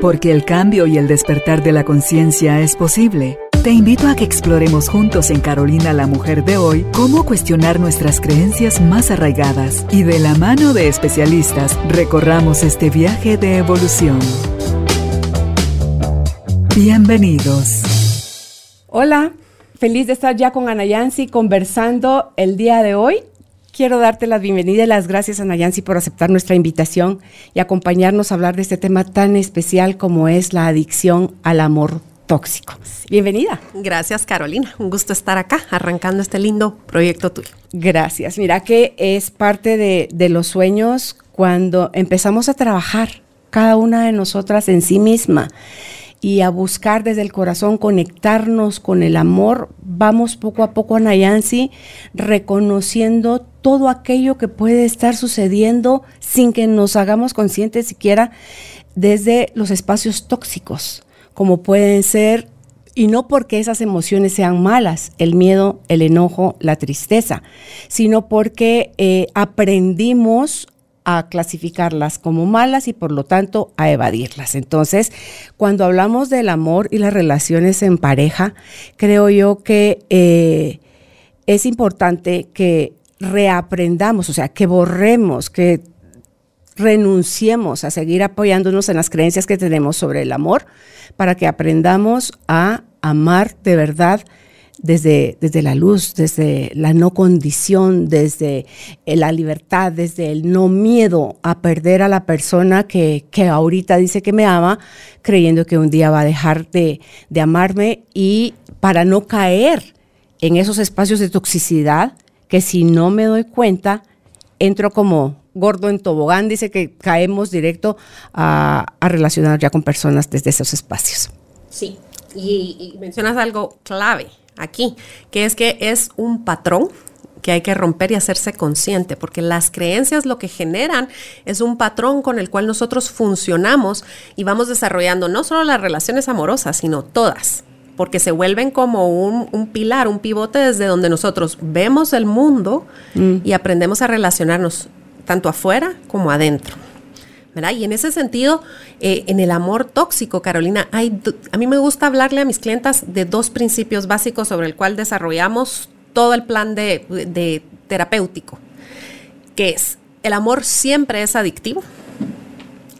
Porque el cambio y el despertar de la conciencia es posible. Te invito a que exploremos juntos en Carolina la Mujer de hoy cómo cuestionar nuestras creencias más arraigadas y de la mano de especialistas recorramos este viaje de evolución. Bienvenidos. Hola, feliz de estar ya con Ana Yancy conversando el día de hoy quiero darte la bienvenida y las gracias a Nayansi por aceptar nuestra invitación y acompañarnos a hablar de este tema tan especial como es la adicción al amor tóxico. Bienvenida. Gracias, Carolina. Un gusto estar acá, arrancando este lindo proyecto tuyo. Gracias. Mira que es parte de, de los sueños cuando empezamos a trabajar cada una de nosotras en sí misma y a buscar desde el corazón conectarnos con el amor, vamos poco a poco a Nayansi reconociendo todo aquello que puede estar sucediendo sin que nos hagamos conscientes siquiera desde los espacios tóxicos, como pueden ser, y no porque esas emociones sean malas, el miedo, el enojo, la tristeza, sino porque eh, aprendimos a clasificarlas como malas y por lo tanto a evadirlas. Entonces, cuando hablamos del amor y las relaciones en pareja, creo yo que eh, es importante que reaprendamos, o sea, que borremos, que renunciemos a seguir apoyándonos en las creencias que tenemos sobre el amor para que aprendamos a amar de verdad desde, desde la luz, desde la no condición, desde eh, la libertad, desde el no miedo a perder a la persona que, que ahorita dice que me ama, creyendo que un día va a dejar de, de amarme y para no caer en esos espacios de toxicidad que si no me doy cuenta, entro como gordo en tobogán, dice que caemos directo a, a relacionar ya con personas desde esos espacios. Sí, y, y mencionas algo clave aquí, que es que es un patrón que hay que romper y hacerse consciente, porque las creencias lo que generan es un patrón con el cual nosotros funcionamos y vamos desarrollando no solo las relaciones amorosas, sino todas, porque se vuelven como un, pilar, un pivote desde donde nosotros vemos el mundo mm. y aprendemos a relacionarnos tanto afuera como adentro. Y en ese sentido, eh, en el amor tóxico, Carolina, hay, a mí me gusta hablarle a mis clientas de dos principios básicos sobre el cual desarrollamos todo el plan de, terapéutico, que es, el amor siempre es adictivo.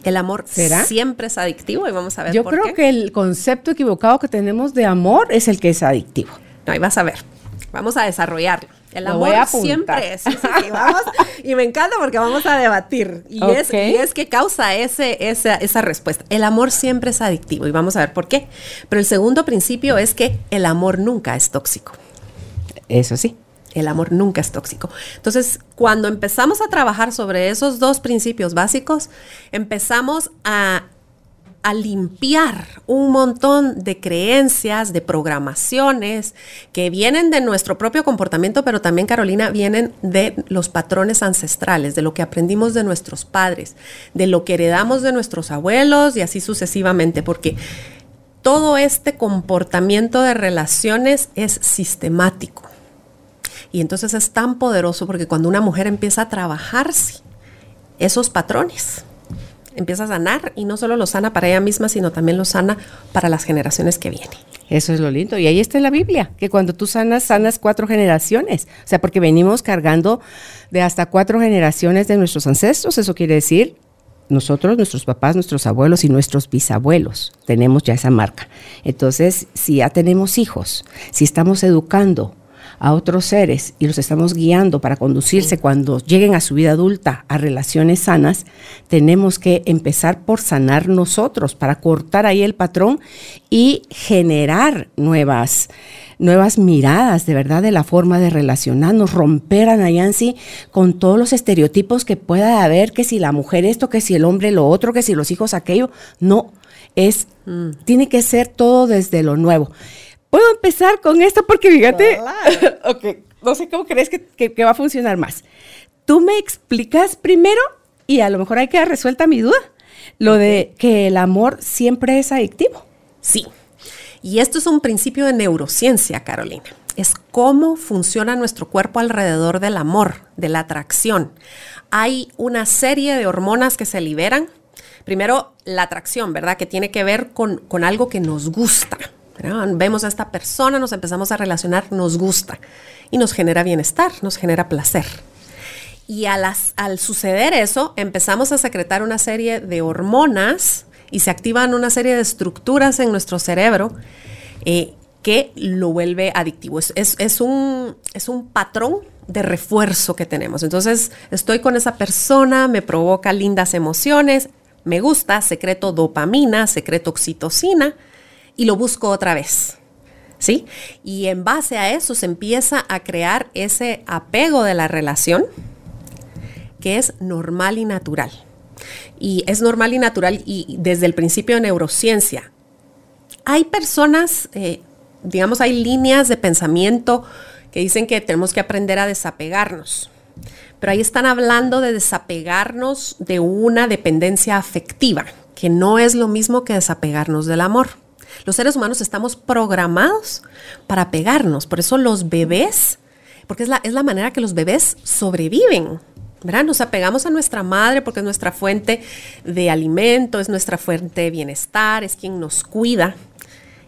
El amor siempre es adictivo y vamos a ver. Yo creo que el concepto equivocado que tenemos de amor es el que es adictivo. No, ahí vas a ver. Vamos a desarrollarlo. El amor siempre es. y me encanta porque vamos a debatir. Y, es, es, que causa ese, esa, esa respuesta. El amor siempre es adictivo y vamos a ver por qué. Pero el segundo principio es que el amor nunca es tóxico. Eso sí. El amor nunca es tóxico. Entonces, cuando empezamos a trabajar sobre esos dos principios básicos, empezamos a a limpiar un montón de creencias, de programaciones que vienen de nuestro propio comportamiento, pero también, Carolina, vienen de los patrones ancestrales, de lo que aprendimos de nuestros padres, de lo que heredamos de nuestros abuelos y así sucesivamente, porque todo este comportamiento de relaciones es sistemático. Y entonces es tan poderoso porque cuando una mujer empieza a trabajarse esos patrones, empieza a sanar y no solo lo sana para ella misma, sino también lo sana para las generaciones que vienen. Eso es lo lindo. Y ahí está en la Biblia, que cuando tú sanas, sanas cuatro generaciones. O sea, porque venimos cargando de hasta cuatro generaciones de nuestros ancestros. Eso quiere decir, nosotros, nuestros papás, nuestros abuelos y nuestros bisabuelos tenemos ya esa marca. Entonces, si ya tenemos hijos, si estamos educando a otros seres y los estamos guiando para conducirse cuando lleguen a su vida adulta a relaciones sanas, tenemos que empezar por sanar nosotros, para cortar ahí el patrón y generar nuevas nuevas miradas de verdad de la forma de relacionarnos, romper a Nayansi con todos los estereotipos que pueda haber, que si la mujer esto, que si el hombre lo otro, que si los hijos aquello, no, es, mm. tiene que ser todo desde lo nuevo. Puedo empezar con esto porque fíjate, ok, no sé cómo crees que, va a funcionar más. Tú me explicas primero y a lo mejor hay que resuelta mi duda, lo de que el amor siempre es adictivo. Sí, y esto es un principio de neurociencia, Carolina. Es cómo funciona nuestro cuerpo alrededor del amor, de la atracción. Hay una serie de hormonas que se liberan Primero, la atracción, ¿verdad? Que tiene que ver con, con algo que nos gusta. Vemos a esta persona, nos empezamos a relacionar, nos gusta y nos genera bienestar, nos genera placer. Y a las, al suceder eso, empezamos a secretar una serie de hormonas y se activan una serie de estructuras en nuestro cerebro eh, que lo vuelve adictivo. Es, es, un, es un patrón de refuerzo que tenemos. Entonces, estoy con esa persona, me provoca lindas emociones, me gusta, secreto dopamina, secreto oxitocina y lo busco otra vez. ¿Sí? Y en base a eso se empieza a crear ese apego de la relación que es normal y natural. Y es normal y natural y desde el principio de neurociencia. Hay personas, eh, digamos, hay líneas de pensamiento que dicen que tenemos que aprender a desapegarnos. Pero ahí están hablando de desapegarnos de una dependencia afectiva, que no es lo mismo que desapegarnos del amor. Los seres humanos estamos programados para pegarnos, por eso los bebés, porque es la, es la manera que los bebés sobreviven. ¿verdad? Nos apegamos a nuestra madre porque es nuestra fuente de alimento, es nuestra fuente de bienestar, es quien nos cuida.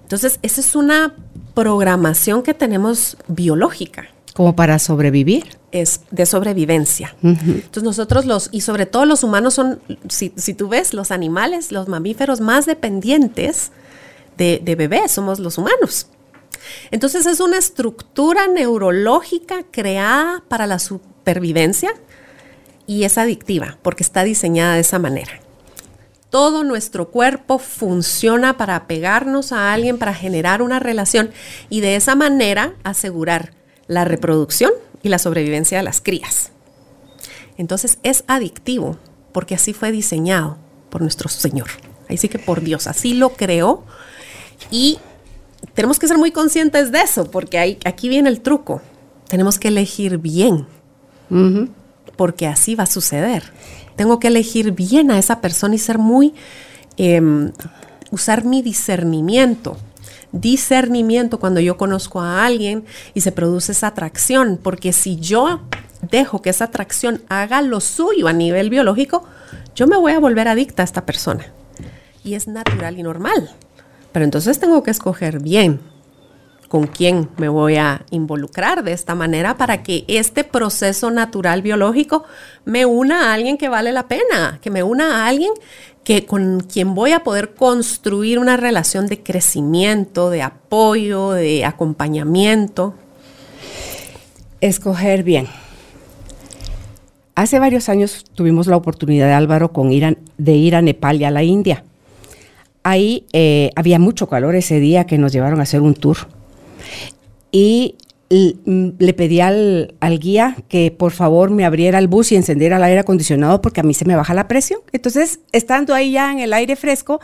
Entonces, esa es una programación que tenemos biológica. Como para sobrevivir. Es de sobrevivencia. Entonces nosotros los, y sobre todo los humanos son, si, tú ves, los animales, los mamíferos más dependientes de, de bebés somos los humanos. Entonces es una estructura neurológica creada para la supervivencia y es adictiva porque está diseñada de esa manera. Todo nuestro cuerpo funciona para apegarnos a alguien, para generar una relación y de esa manera asegurar la reproducción y la sobrevivencia de las crías. Entonces es adictivo porque así fue diseñado por nuestro Señor. Así que por Dios, así lo creó y tenemos que ser muy conscientes de eso porque aquí viene el truco. Tenemos que elegir bien porque así va a suceder. Tengo que elegir bien a esa persona y ser muy, em, usar mi discernimiento. Discernimiento cuando yo conozco a alguien y se produce esa atracción, porque si yo dejo que esa atracción haga lo suyo a nivel biológico, yo me voy a volver adicta a esta persona. Y es natural y normal. Pero entonces tengo que escoger bien con quién me voy a involucrar de esta manera para que este proceso natural biológico me una a alguien que vale la pena, que me una a alguien que con quien voy a poder construir una relación de crecimiento, de apoyo, de acompañamiento. Escoger bien. Hace varios años tuvimos la oportunidad de Álvaro con de ir a Nepal y a la India. Ahí eh, había mucho calor ese día que nos llevaron a hacer un tour y mm, le pedí al, guía que por favor me abriera el bus y encendiera el aire acondicionado porque a mí se me baja la presión. Entonces, estando ahí ya en el aire fresco,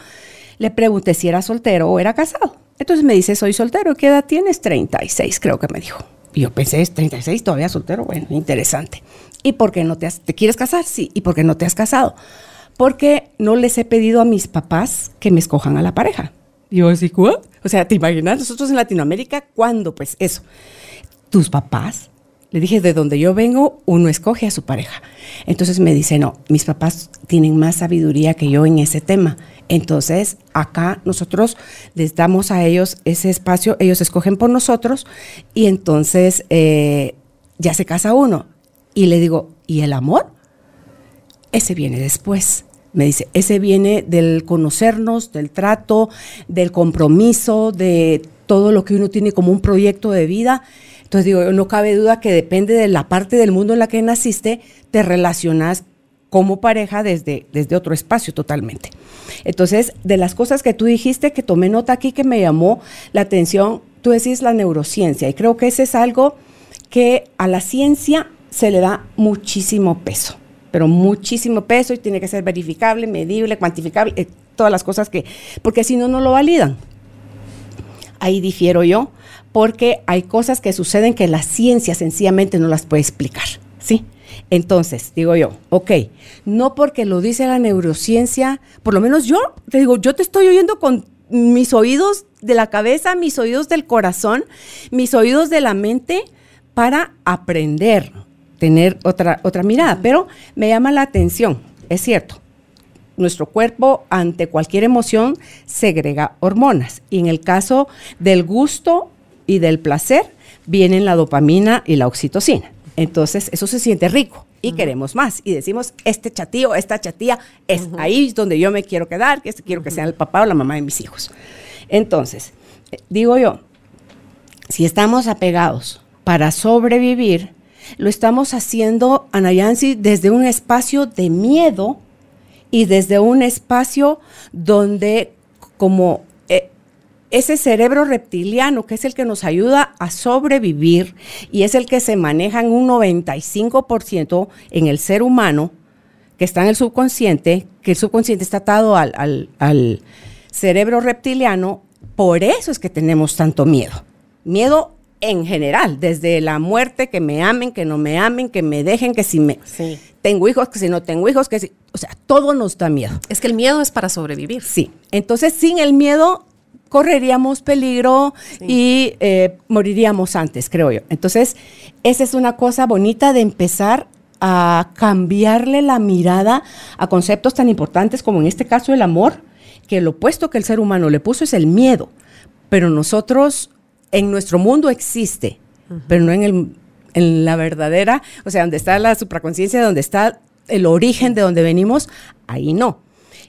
le pregunté si era soltero o era casado. Entonces me dice, soy soltero. ¿Qué edad tienes? 36, creo que me dijo. Y yo pensé, ¿es 36 todavía soltero? Bueno, interesante. ¿Y por qué no te te quieres casar? Sí. ¿Y por qué no te has casado? Porque no les he pedido a mis papás que me escojan a la pareja. Y yo así, ¿what? O sea, ¿te imaginas nosotros en Latinoamérica cuándo? Pues eso. Tus papás. Le dije, de donde yo vengo, uno escoge a su pareja. Entonces me dice, no, mis papás tienen más sabiduría que yo en ese tema. Entonces, acá nosotros les damos a ellos ese espacio, ellos escogen por nosotros y entonces eh, ya se casa uno. Y le digo, ¿y el amor? Ese viene después. Me dice, ese viene del conocernos, del trato, del compromiso, de todo lo que uno tiene como un proyecto de vida. Entonces digo, no cabe duda que depende de la parte del mundo en la que naciste, te relacionas como pareja desde, desde otro espacio totalmente. Entonces, de las cosas que tú dijiste, que tomé nota aquí, que me llamó la atención, tú decís la neurociencia, y creo que ese es algo que a la ciencia se le da muchísimo peso pero muchísimo peso y tiene que ser verificable, medible, cuantificable, eh, todas las cosas que, porque si no, no lo validan. Ahí difiero yo, porque hay cosas que suceden que la ciencia sencillamente no las puede explicar, ¿sí? Entonces, digo yo, ok, no porque lo dice la neurociencia, por lo menos yo, te digo, yo te estoy oyendo con mis oídos de la cabeza, mis oídos del corazón, mis oídos de la mente para aprender, tener otra, otra mirada, pero me llama la atención, es cierto. nuestro cuerpo ante cualquier emoción segrega hormonas. Y en el caso del gusto y del placer, vienen la dopamina y la oxitocina. Entonces, eso se siente rico y queremos más. Y decimos, este chatío, esta chatía, es ahí donde yo me quiero quedar, que quiero que sea el papá o la mamá de mis hijos. Entonces, eh, digo yo, si estamos apegados para sobrevivir, lo estamos haciendo, Anayansi, desde un espacio de miedo y desde un espacio donde como eh, ese cerebro reptiliano, que es el que nos ayuda a sobrevivir y es el que se maneja en un 95% en el ser humano, que está en el subconsciente, que el subconsciente está atado al, al cerebro reptiliano, por eso es que tenemos tanto miedo. Miedo en general, desde la muerte, que me amen, que no me amen, que me dejen, que si me tengo hijos, que si no tengo hijos, que si, o sea, todo nos da miedo. Es que el miedo es para sobrevivir. Sí, entonces sin el miedo correríamos peligro y eh, moriríamos antes, creo yo. Entonces, esa es una cosa bonita de empezar a cambiarle la mirada a conceptos tan importantes como en este caso el amor, que el opuesto que el ser humano le puso es el miedo, pero nosotros en nuestro mundo existe, pero no en, el, en la verdadera, o sea, donde está la supraconciencia, donde está el origen de donde venimos, ahí no.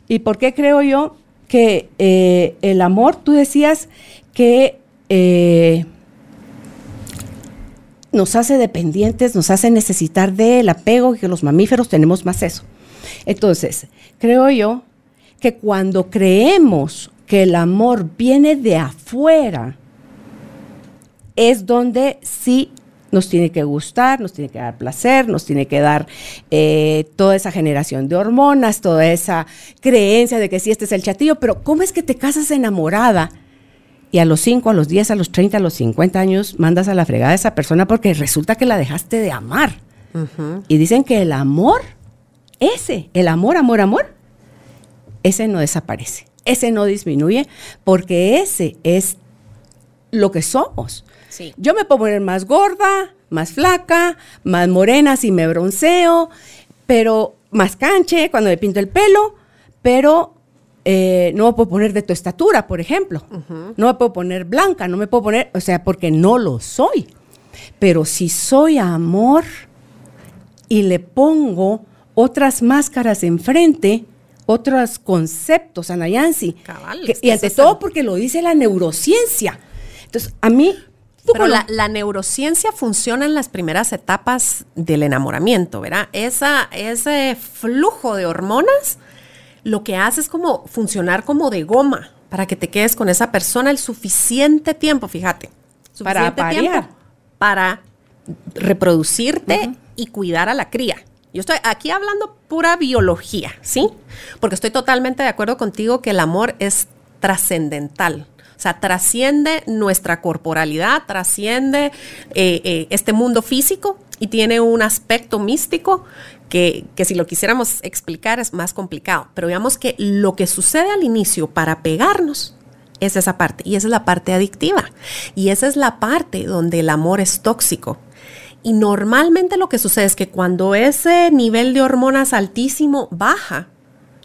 ¿Y por qué creo yo que eh, el amor, tú decías que eh, nos hace dependientes, nos hace necesitar del apego, y que los mamíferos tenemos más eso. Entonces, creo yo que cuando creemos que el amor viene de afuera, es donde sí nos tiene que gustar, nos tiene que dar placer, nos tiene que dar eh, toda esa generación de hormonas, toda esa creencia de que sí, este es el chatillo, pero ¿cómo es que te casas enamorada? Y a los 5, a los 10, a los 30, a los 50 años mandas a la fregada a esa persona porque resulta que la dejaste de amar. Y dicen que el amor, ese, el amor, amor, amor, ese no desaparece, ese no disminuye porque ese es lo que somos. Yo me puedo poner más gorda, más flaca, más morena si me bronceo, pero más canche cuando me pinto el pelo, pero eh, no me puedo poner de tu estatura, por ejemplo. No me puedo poner blanca, no me puedo poner, o sea, porque no lo soy. Pero si soy amor y le pongo otras máscaras enfrente, otros conceptos, Anayansi. y ante todo porque lo dice la neurociencia. Entonces, a mí pero la, neurociencia funciona en las primeras etapas del enamoramiento, ¿verdad? Esa, ese flujo de hormonas lo que hace es como funcionar como de goma para que te quedes con esa persona el suficiente tiempo, fíjate. para tiempo para reproducirte y cuidar a la cría. Yo estoy aquí hablando pura biología, ¿sí? Porque estoy totalmente de acuerdo contigo que el amor es trascendental. O sea, trasciende nuestra corporalidad, trasciende eh, eh, este mundo físico y tiene un aspecto místico que, que, si lo quisiéramos explicar es más complicado. Pero veamos que lo que sucede al inicio para pegarnos es esa parte y esa es la parte adictiva y esa es la parte donde el amor es tóxico. Y normalmente lo que sucede es que cuando ese nivel de hormonas altísimo baja,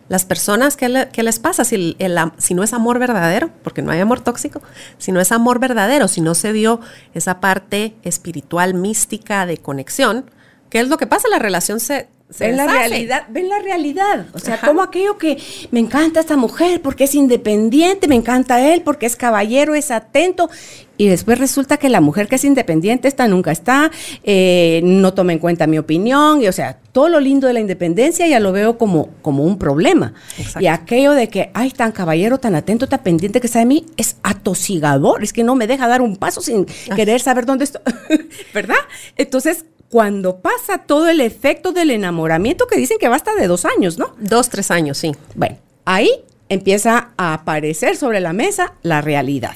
las personas, ¿qué, les pasa si, si no es amor verdadero? Porque no hay amor tóxico. Si no es amor verdadero, si no se dio esa parte espiritual, mística, de conexión, ¿qué es lo que pasa? La relación se, ven la realidad, ven la realidad. O sea, como aquello que me encanta esta mujer porque es independiente, me encanta él porque es caballero, es atento. Y después resulta que la mujer que es independiente, esta nunca está, eh, no toma en cuenta mi opinión, y o sea, todo lo lindo de la independencia ya lo veo como, como un problema. Y aquello de que, ay, tan caballero, tan atento, tan pendiente que está de mí, es atosigador, es que no me deja dar un paso sin querer saber dónde estoy, ¿verdad? Entonces, cuando pasa todo el efecto del enamoramiento, que dicen que basta de dos años, ¿no? Dos, tres años, sí. Bueno, ahí empieza a aparecer sobre la mesa la realidad.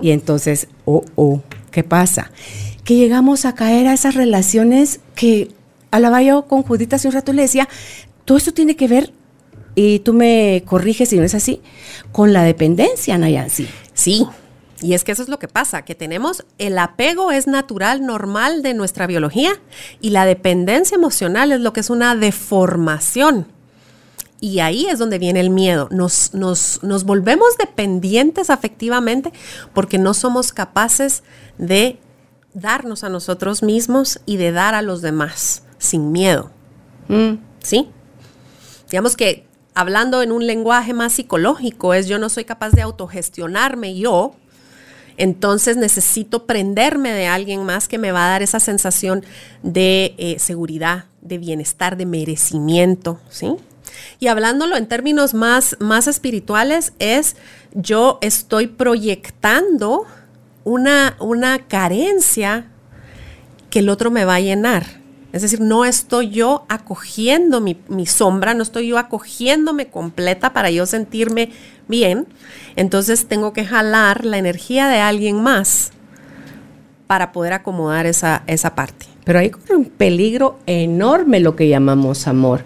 Y entonces, oh, oh, ¿qué pasa? Que llegamos a caer a esas relaciones que hablaba yo con Judita hace un rato y le decía, todo esto tiene que ver, y tú me corriges si no es así, con la dependencia, Nayansi. Sí, y es que eso es lo que pasa, que tenemos el apego es natural, normal de nuestra biología y la dependencia emocional es lo que es una deformación. Y ahí es donde viene el miedo. Nos, nos, nos volvemos dependientes afectivamente porque no somos capaces de darnos a nosotros mismos y de dar a los demás sin miedo. Mm. ¿Sí? Digamos que hablando en un lenguaje más psicológico es yo no soy capaz de autogestionarme yo, entonces necesito prenderme de alguien más que me va a dar esa sensación de eh, seguridad, de bienestar, de merecimiento, ¿sí? Y hablándolo en términos más, más espirituales, es yo estoy proyectando una, una carencia que el otro me va a llenar. Es decir, no estoy yo acogiendo mi, mi, sombra, no estoy yo acogiéndome completa para yo sentirme bien. Entonces tengo que jalar la energía de alguien más para poder acomodar esa, esa parte. Pero hay un peligro enorme lo que llamamos amor.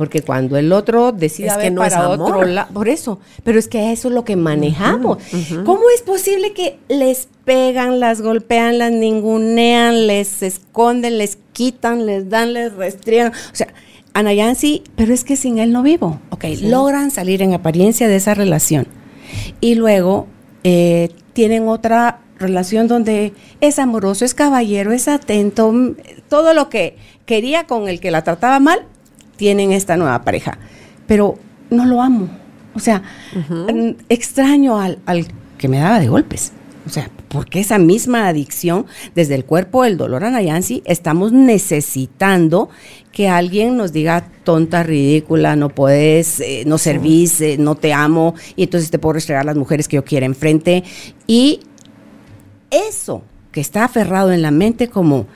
Porque cuando el otro decide Es que no es para amor. otro lado, por eso, pero es que eso es lo que manejamos. ¿Cómo es posible que les pegan, las golpean, las ningunean, les esconden, les quitan, les dan, les restriegan? O sea, Ana Yancy, pero es que sin él no vivo. Ok, logran salir en apariencia de esa relación. Y luego eh, tienen otra relación donde es amoroso, es caballero, es atento, mm, todo lo que quería con el que la trataba mal, tienen esta nueva pareja. Pero no lo amo. O sea, extraño al, al que me daba de golpes. O sea, porque esa misma adicción, desde el cuerpo del dolor a Nayansi, estamos necesitando que alguien nos diga tonta, ridícula, no puedes, eh, no servís, eh, no te amo, y entonces te puedo restregar las mujeres que yo quiera enfrente. Y eso que está aferrado en la mente como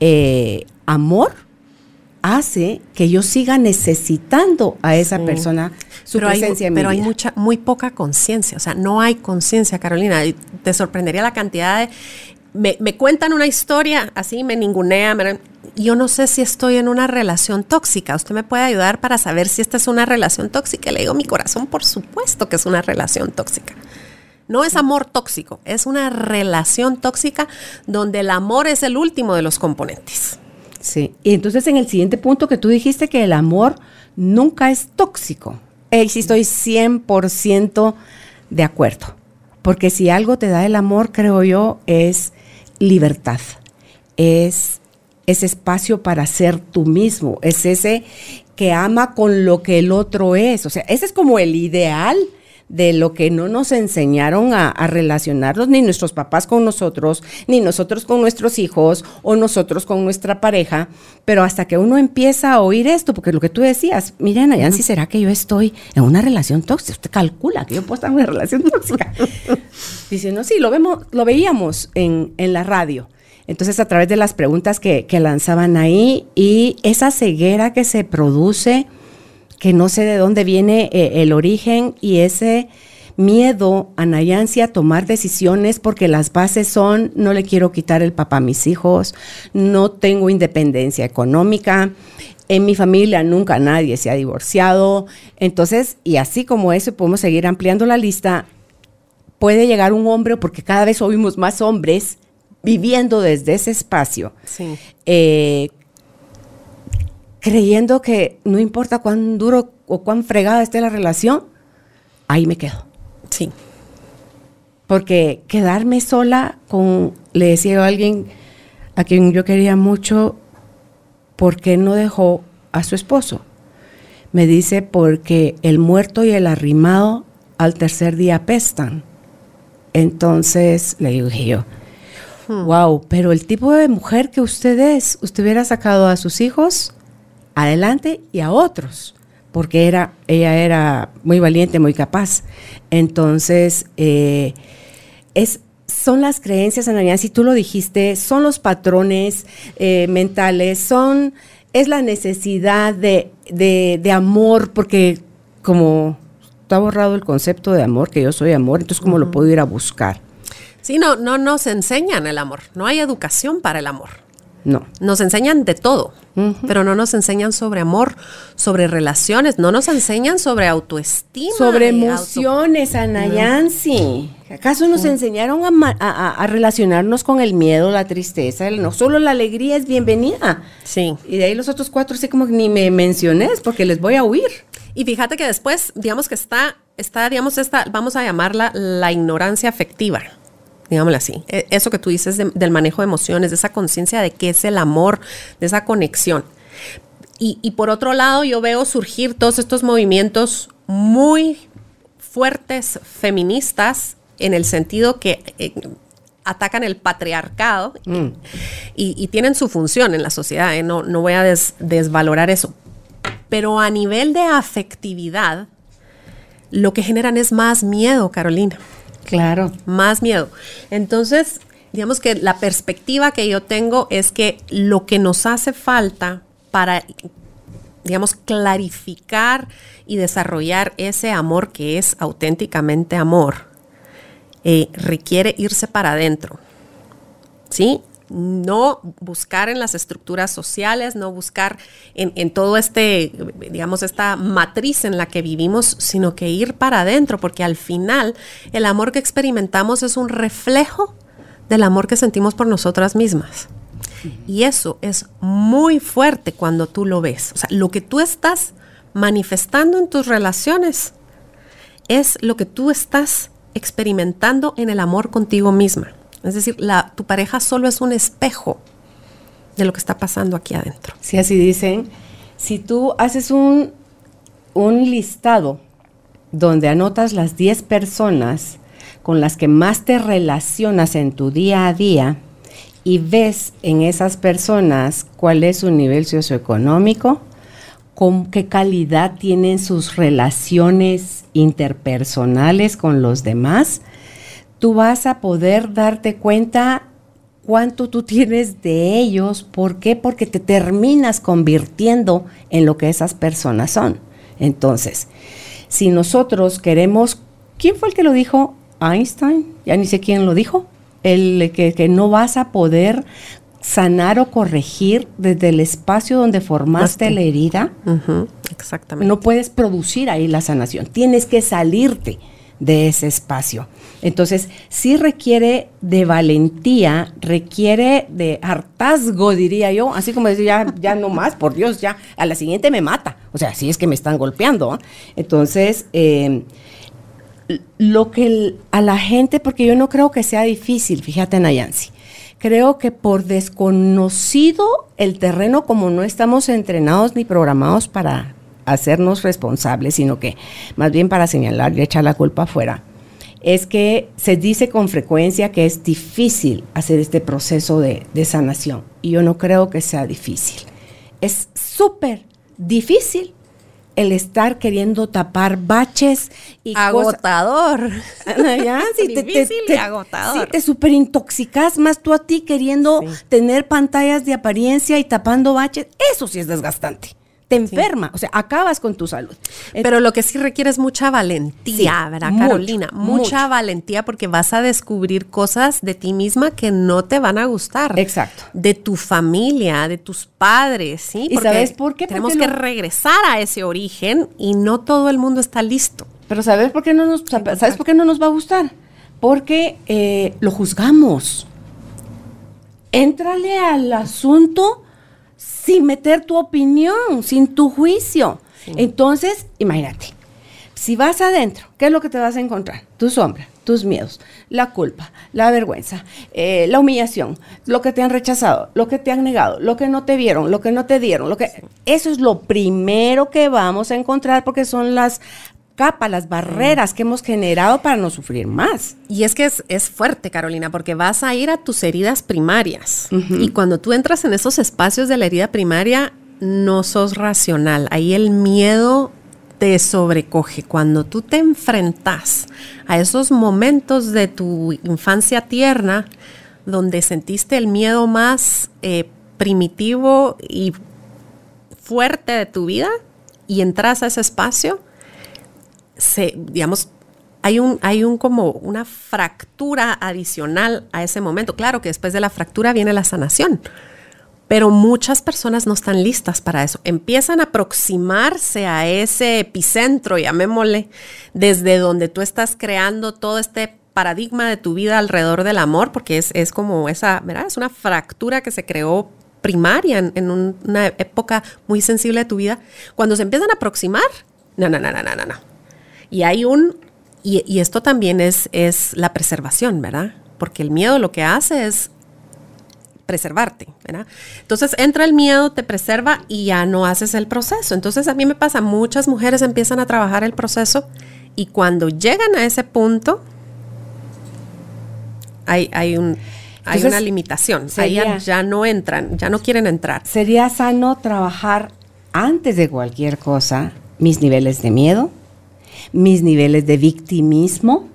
eh, amor hace que yo siga necesitando a esa Sí. persona su pero hay, presencia en mi pero hay mucha, muy poca conciencia, o sea, no hay conciencia, Carolina. Te sorprendería la cantidad de... Me, me cuentan una historia, así me ningunea, me- yo no sé si estoy en una relación tóxica. Usted me puede ayudar para saber si esta es una relación tóxica. Le digo, mi corazón, por supuesto que es una relación tóxica. No es amor tóxico, es una relación tóxica donde el amor es el último de los componentes. Sí. Y entonces en el siguiente punto que tú dijiste que el amor nunca es tóxico. Eh, sí estoy 100% de acuerdo. Porque si algo te da el amor, creo yo, es libertad. Es ese espacio para ser tú mismo. Es ese que ama con lo que el otro es. O sea, ese es como el ideal de lo que no nos enseñaron a, a relacionarnos ni nuestros papás con nosotros, ni nosotros con nuestros hijos o nosotros con nuestra pareja, pero hasta que uno empieza a oír esto, porque lo que tú decías, miren, Ayan, si será que yo estoy en una relación tóxica, usted calcula que yo puedo estar en una relación tóxica. Dice, no, sí, lo, vemos, lo veíamos en, en la radio. Entonces, a través de las preguntas que, que lanzaban ahí y esa ceguera que se produce, que no sé de dónde viene eh, el origen y ese miedo a Nayansi a tomar decisiones porque las bases son no le quiero quitar el papá a mis hijos, no tengo independencia económica, en mi familia nunca nadie se ha divorciado, entonces y así como eso podemos seguir ampliando la lista, puede llegar un hombre porque cada vez oímos más hombres viviendo desde ese espacio. Sí. eh, creyendo que no importa cuán duro o cuán fregada esté la relación, ahí me quedo. Sí. Porque quedarme sola con, le decía a alguien a quien yo quería mucho, ¿por qué no dejó a su esposo? Me dice, porque el muerto y el arrimado al tercer día pestan. Entonces le dije yo, wow, pero el tipo de mujer que usted es, usted hubiera sacado a sus hijos adelante y a otros, porque era, ella era muy valiente, muy capaz. Entonces, eh, es, son las creencias, Ana si tú lo dijiste, son los patrones eh, mentales, son, es la necesidad de, de, de amor, porque como está borrado el concepto de amor, que yo soy amor, entonces cómo lo puedo ir a buscar. Sí, no, no nos enseñan el amor. No hay educación para el amor. No. Nos enseñan de todo, pero no nos enseñan sobre amor, sobre relaciones, no nos enseñan sobre autoestima. Sobre auto- emociones, Ana Yancy. ¿Acaso nos enseñaron a, relacionarnos con el miedo, la tristeza? no solo la alegría es bienvenida. Sí. Y de ahí los otros cuatro sí como ni me menciones porque les voy a huir. Y fíjate que después, digamos que está, está digamos, esta, vamos a llamarla la ignorancia afectiva digámoslo así. E, eso que tú dices del manejo de emociones, de esa conciencia de qué es el amor, de esa conexión. Y, y, por otro lado, yo veo surgir todos estos movimientos muy fuertes feministas en el sentido que eh, atacan el patriarcado mm. y, tienen su función en la sociedad. ¿eh? No, no, voy a desvalorar eso. Pero a nivel de afectividad, lo que generan es más miedo, Carolina. Claro. Más miedo. Entonces, digamos que la perspectiva que yo tengo es que lo que nos hace falta para digamos, clarificar y desarrollar ese amor que es auténticamente amor, eh, requiere irse para adentro. ¿Sí? No buscar en las estructuras sociales, no buscar en, todo este, digamos, esta matriz en la que vivimos, sino que ir para adentro, porque al final el amor que experimentamos es un reflejo del amor que sentimos por nosotras mismas. Y eso es muy fuerte cuando tú lo ves. O sea, lo que tú estás manifestando en tus relaciones es lo que tú estás experimentando en el amor contigo misma. Es decir, tu pareja solo es un espejo de lo que está pasando aquí adentro. Sí, así dicen. Si tú haces un, un listado donde anotas las 10 personas con las que más te relacionas en tu día a día, y ves en esas personas cuál es su nivel socioeconómico, con qué calidad tienen sus relaciones interpersonales con los demás, tú vas a poder darte cuenta cuánto tú tienes de ellos. ¿Por qué? Porque te terminas convirtiendo en lo que esas personas son. Entonces, si nosotros queremos, ¿quién fue el que lo dijo? Einstein, ya ni sé quién lo dijo el que, no vas a poder sanar o corregir desde el espacio donde formaste la herida. Exactamente. No puedes producir ahí la sanación, tienes que salirte de ese espacio. Entonces, sí requiere de valentía, requiere de hartazgo, diría yo, así como decir, ya, ya no más, por Dios, ya, a la siguiente me mata. O sea, sí es que me están golpeando. Entonces, eh, lo que a la gente, porque yo no creo que sea difícil, fíjate Nayansi, creo que por desconocido el terreno, como no estamos entrenados ni programados para hacernos responsables, sino que más bien para señalar y echar la culpa afuera, es que se dice con frecuencia que es difícil hacer este proceso de, de sanación. Y yo no creo que sea difícil. Es súper difícil el estar queriendo tapar baches y agotador. ¿Ya? Difícil te, y agotador. Sí, te super intoxicas más tú a ti queriendo tener pantallas de apariencia y tapando baches. Eso sí es desgastante te enferma, o sea, acabas con tu salud. Pero lo que sí requiere es mucha valentía, ¿verdad, Carolina? mucha valentía porque vas a descubrir cosas de ti misma que no te van a gustar. Exacto. De tu familia, de tus padres, ¿sí? ¿Y sabes por qué? Tenemos que regresar a ese origen y no todo el mundo está listo. Pero ¿sabes por qué no nos, ¿sabes por qué no nos va a gustar? Porque eh, lo juzgamos. Éntrale al asunto sin meter tu opinión, sin tu juicio. Entonces, imagínate, si vas adentro, ¿qué es lo que te vas a encontrar? Tu sombra, tus miedos, la culpa, la vergüenza, eh, la humillación, lo que te han rechazado, lo que te han negado, lo que no te vieron, lo que no te dieron, lo que eso es lo primero que vamos a encontrar porque son las capa, las barreras que hemos generado para no sufrir más. Y es que es, fuerte, Carolina, porque vas a ir a tus heridas primarias. Y cuando tú entras en esos espacios de la herida primaria, no sos racional. Ahí el miedo te sobrecoge. Cuando tú te enfrentas a esos momentos de tu infancia tierna, donde sentiste el miedo más eh, primitivo y fuerte de tu vida, y entras a ese espacio, se, digamos, hay un, hay un como una fractura adicional a ese momento. Claro que después de la fractura viene la sanación, pero muchas personas no están listas para eso. Empiezan a aproximarse a ese epicentro, llamémosle, desde donde tú estás creando todo este paradigma de tu vida alrededor del amor, porque es, es como esa, ¿verdad? Es una fractura que se creó primaria en, una época muy sensible de tu vida. Cuando se empiezan a aproximar, no, no, no, no, no, no. Y hay un, y, y esto también es, es la preservación, ¿verdad? Porque el miedo lo que hace es preservarte, ¿verdad? Entonces entra el miedo, te preserva y ya no haces el proceso. Entonces a mí me pasa, muchas mujeres empiezan a trabajar el proceso y cuando llegan a ese punto, hay, hay un... Hay una limitación, ahí ya, no entran, ya no quieren entrar. Sería sano trabajar antes de cualquier cosa mis niveles de miedo, mis niveles de victimismo,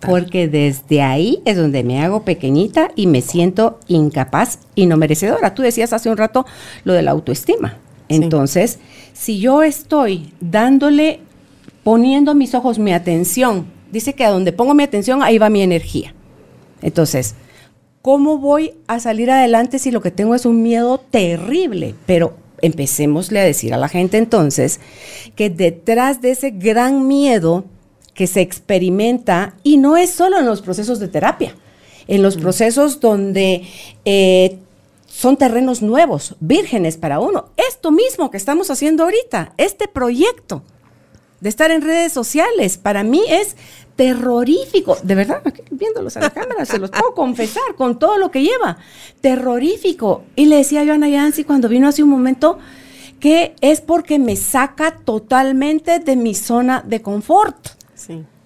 porque desde ahí es donde me hago pequeñita y me siento incapaz y no merecedora. Tú decías hace un rato lo de la autoestima. Entonces, si yo estoy dándole, poniendo mis ojos, mi atención, dice que a donde pongo mi atención, ahí va mi energía. Entonces, ¿cómo voy a salir adelante si lo que tengo es un miedo terrible? Pero empecémosle a decir a la gente entonces que detrás de ese gran miedo, que se experimenta y no es solo en los procesos de terapia, en los procesos donde eh, son terrenos nuevos, vírgenes para uno. Esto mismo que estamos haciendo ahorita, este proyecto de estar en redes sociales, para mí es terrorífico, de verdad, viéndolos a la cámara, se los puedo confesar con todo lo que lleva, terrorífico. Y le decía yo a Ana Yancy cuando vino hace un momento que es porque me saca totalmente de mi zona de confort.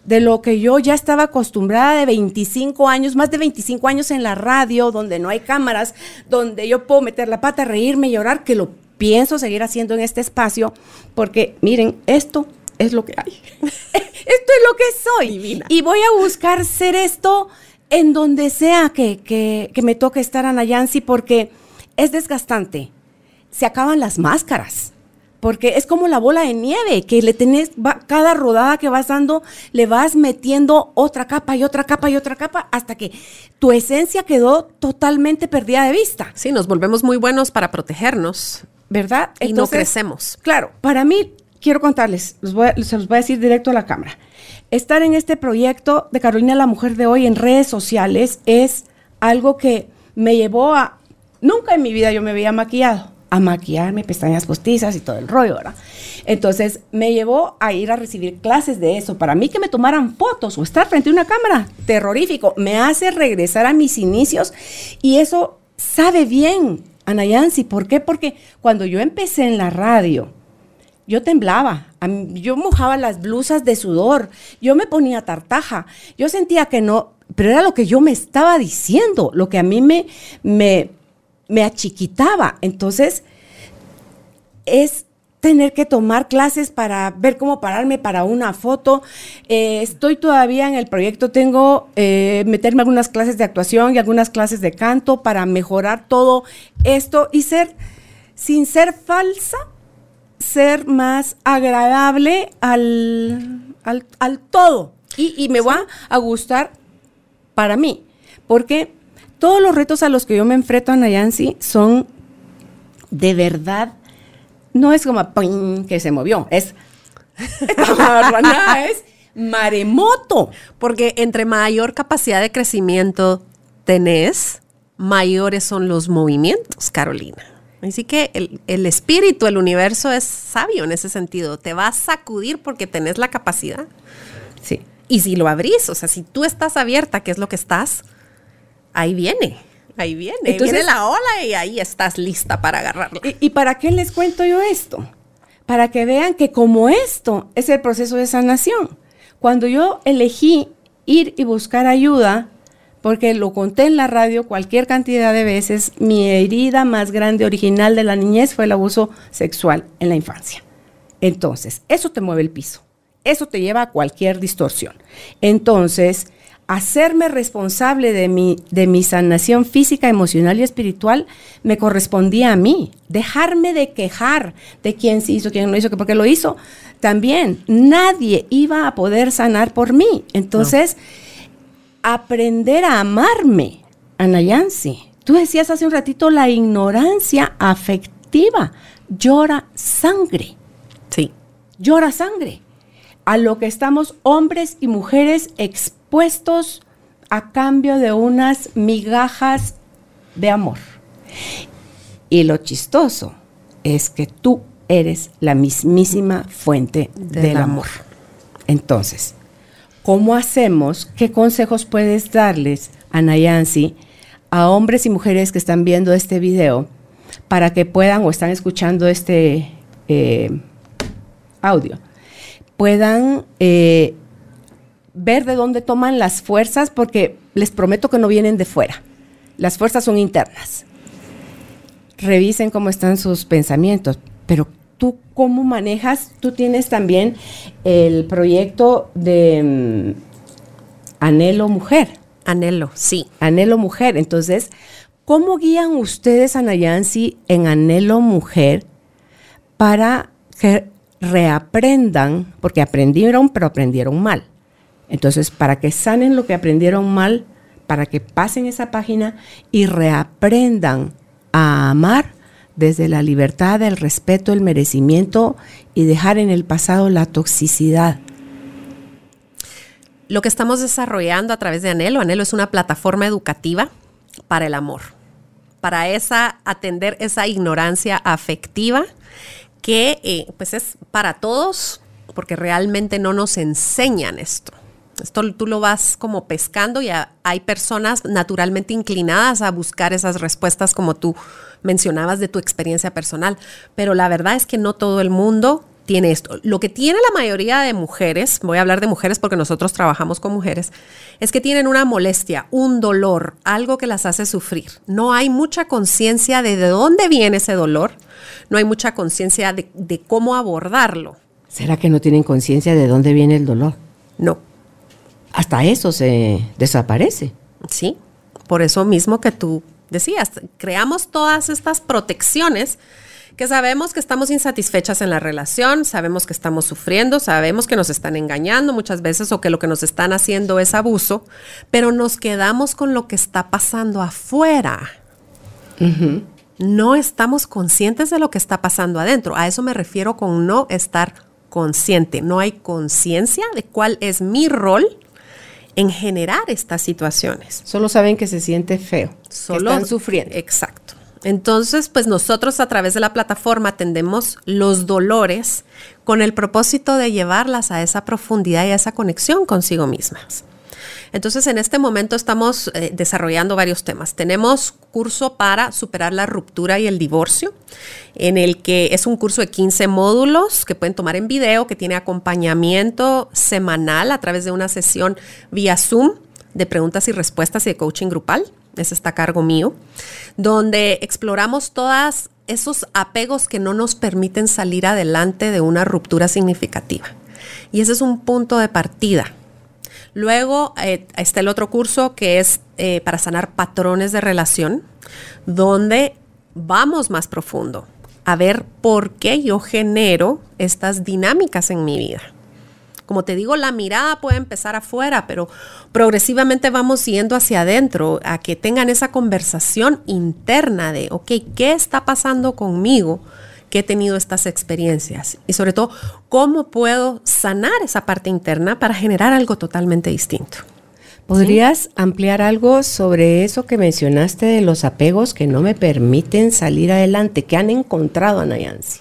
De lo que yo ya estaba acostumbrada de 25 años, más de 25 años en la radio, donde no hay cámaras, donde yo puedo meter la pata, reírme, llorar, que lo pienso seguir haciendo en este espacio, porque miren, esto es lo que hay. esto es lo que soy. Y voy a buscar ser esto en donde sea que, que, que me toque estar a Nayansi, porque es desgastante. Se acaban las máscaras porque es como la bola de nieve, que le tenés, cada rodada que vas dando, le vas metiendo otra capa y otra capa y otra capa, hasta que tu esencia quedó totalmente perdida de vista. Sí, nos volvemos muy buenos para protegernos. ¿Verdad? Y no crecemos. Claro, para mí, quiero contarles, se los voy a decir directo a la cámara. Estar en este proyecto de Carolina la Mujer de hoy en redes sociales es algo que me llevó a... Nunca en mi vida yo me había maquillado a maquillarme, pestañas postizas y todo el rollo, ¿verdad? Entonces me llevó a ir a recibir clases de eso. Para mí que me tomaran fotos o estar frente a una cámara, terrorífico, me hace regresar a mis inicios y eso sabe bien, Ana Yancy. ¿Por qué? Porque cuando yo empecé en la radio, yo temblaba, yo mojaba las blusas de sudor, yo me ponía tartaja, yo sentía que no, pero era lo que yo me estaba diciendo, lo que a mí me, me me achiquitaba. Entonces, es tener que tomar clases para ver cómo pararme para una foto. Eh, estoy todavía en el proyecto, tengo eh, meterme algunas clases de actuación y algunas clases de canto para mejorar todo esto y ser, sin ser falsa, ser más agradable al, al, todo. Y, y me va a gustar para mí, porque todos los retos a los que yo me enfrento, Nayansi, son de verdad, no es como que se movió, es, es maremoto. Porque entre mayor capacidad de crecimiento tenés, mayores son los movimientos, Carolina. Así que el, el, espíritu, el universo es sabio en ese sentido. Te va a sacudir porque tenés la capacidad. Sí. Y si lo abrís, o sea, si tú estás abierta, que es lo que estás, ahí viene. Ahí viene, Entonces, viene la ola y ahí estás lista para agarrarla. ¿Y, para qué les cuento yo esto? Para que vean que como esto es el proceso de sanación. Cuando yo elegí ir y buscar ayuda, porque lo conté en la radio cualquier cantidad de veces, mi herida más grande original de la niñez fue el abuso sexual en la infancia. Entonces, eso te mueve el piso, eso te lleva a cualquier distorsión. Entonces, hacerme responsable de mi, de mi sanación física, emocional y espiritual me correspondía a mí. Dejarme de quejar de quién se hizo, quién no hizo, que porque lo hizo también. Nadie iba a poder sanar por mí. Entonces, aprender a amarme, Anayansi. Tú decías hace un ratito la ignorancia afectiva. Llora sangre. Sí. Llora sangre. A lo que estamos hombres y mujeres expuestos puestos a cambio de unas migajas de amor. Y lo chistoso es que tú eres la mismísima fuente del, amor. Entonces, ¿cómo hacemos? ¿Qué consejos puedes darles a Nayansi, a hombres y mujeres que están viendo este video, para que puedan o están escuchando este eh, audio, puedan eh, ver de dónde toman las fuerzas, porque les prometo que no vienen de fuera. Las fuerzas son internas. Revisen cómo están sus pensamientos, pero tú cómo manejas, tú tienes también el proyecto de mm, Anhelo Mujer. Anhelo, sí. Anhelo Mujer. Entonces, ¿cómo guían ustedes a Nayansi en Anhelo Mujer para que reaprendan, porque aprendieron, pero aprendieron mal? Entonces, para que sanen lo que aprendieron mal, para que pasen esa página y reaprendan a amar desde la libertad, el respeto, el merecimiento y dejar en el pasado la toxicidad. Lo que estamos desarrollando a través de Anhelo, Anhelo es una plataforma educativa para el amor, para esa atender esa ignorancia afectiva que eh, pues es para todos, porque realmente no nos enseñan esto. Esto tú lo vas como pescando y hay personas naturalmente inclinadas a buscar esas respuestas como tú mencionabas de tu experiencia personal. Pero la verdad es que no todo el mundo tiene esto. Lo que tiene la mayoría de mujeres, voy a hablar de mujeres porque nosotros trabajamos con mujeres, es que tienen una molestia, un dolor, algo que las hace sufrir. No hay mucha conciencia de, de dónde viene ese dolor, no hay mucha conciencia de, de cómo abordarlo. ¿Será que no tienen conciencia de dónde viene el dolor? No hasta eso se desaparece. Sí, por eso mismo que tú decías, creamos todas estas protecciones que sabemos que estamos insatisfechas en la relación, sabemos que estamos sufriendo, sabemos que nos están engañando muchas veces o que lo que nos están haciendo es abuso, pero nos quedamos con lo que está pasando afuera. No estamos conscientes de lo que está pasando adentro. A eso me refiero con no estar consciente. No hay conciencia de cuál es mi rol en generar estas situaciones. Solo saben que se siente feo, Solo, están sufriendo. Exacto. Entonces, pues nosotros a través de la plataforma atendemos los dolores con el propósito de llevarlas a esa profundidad y a esa conexión consigo mismas. Entonces, en este momento estamos eh, desarrollando varios temas. Tenemos curso para superar la ruptura y el divorcio, en el que es un curso de 15 módulos que pueden tomar en video, que tiene acompañamiento semanal a través de una sesión vía Zoom de preguntas y respuestas y de coaching grupal. Ese está a cargo mío, donde exploramos todos esos apegos que no nos permiten salir adelante de una ruptura significativa. Y ese es un punto de partida Luego eh, está el otro curso que es eh, para sanar patrones de relación, donde vamos más profundo a ver por qué yo genero estas dinámicas en mi vida. Como te digo, la mirada puede empezar afuera, pero progresivamente vamos yendo hacia adentro a que tengan esa conversación interna de, ok, ¿qué está pasando conmigo? Que he tenido estas experiencias y sobre todo cómo puedo sanar esa parte interna para generar algo totalmente distinto. ¿Podrías ampliar algo sobre eso que mencionaste de los apegos que no me permiten salir adelante? ¿Qué han encontrado, Anayansi?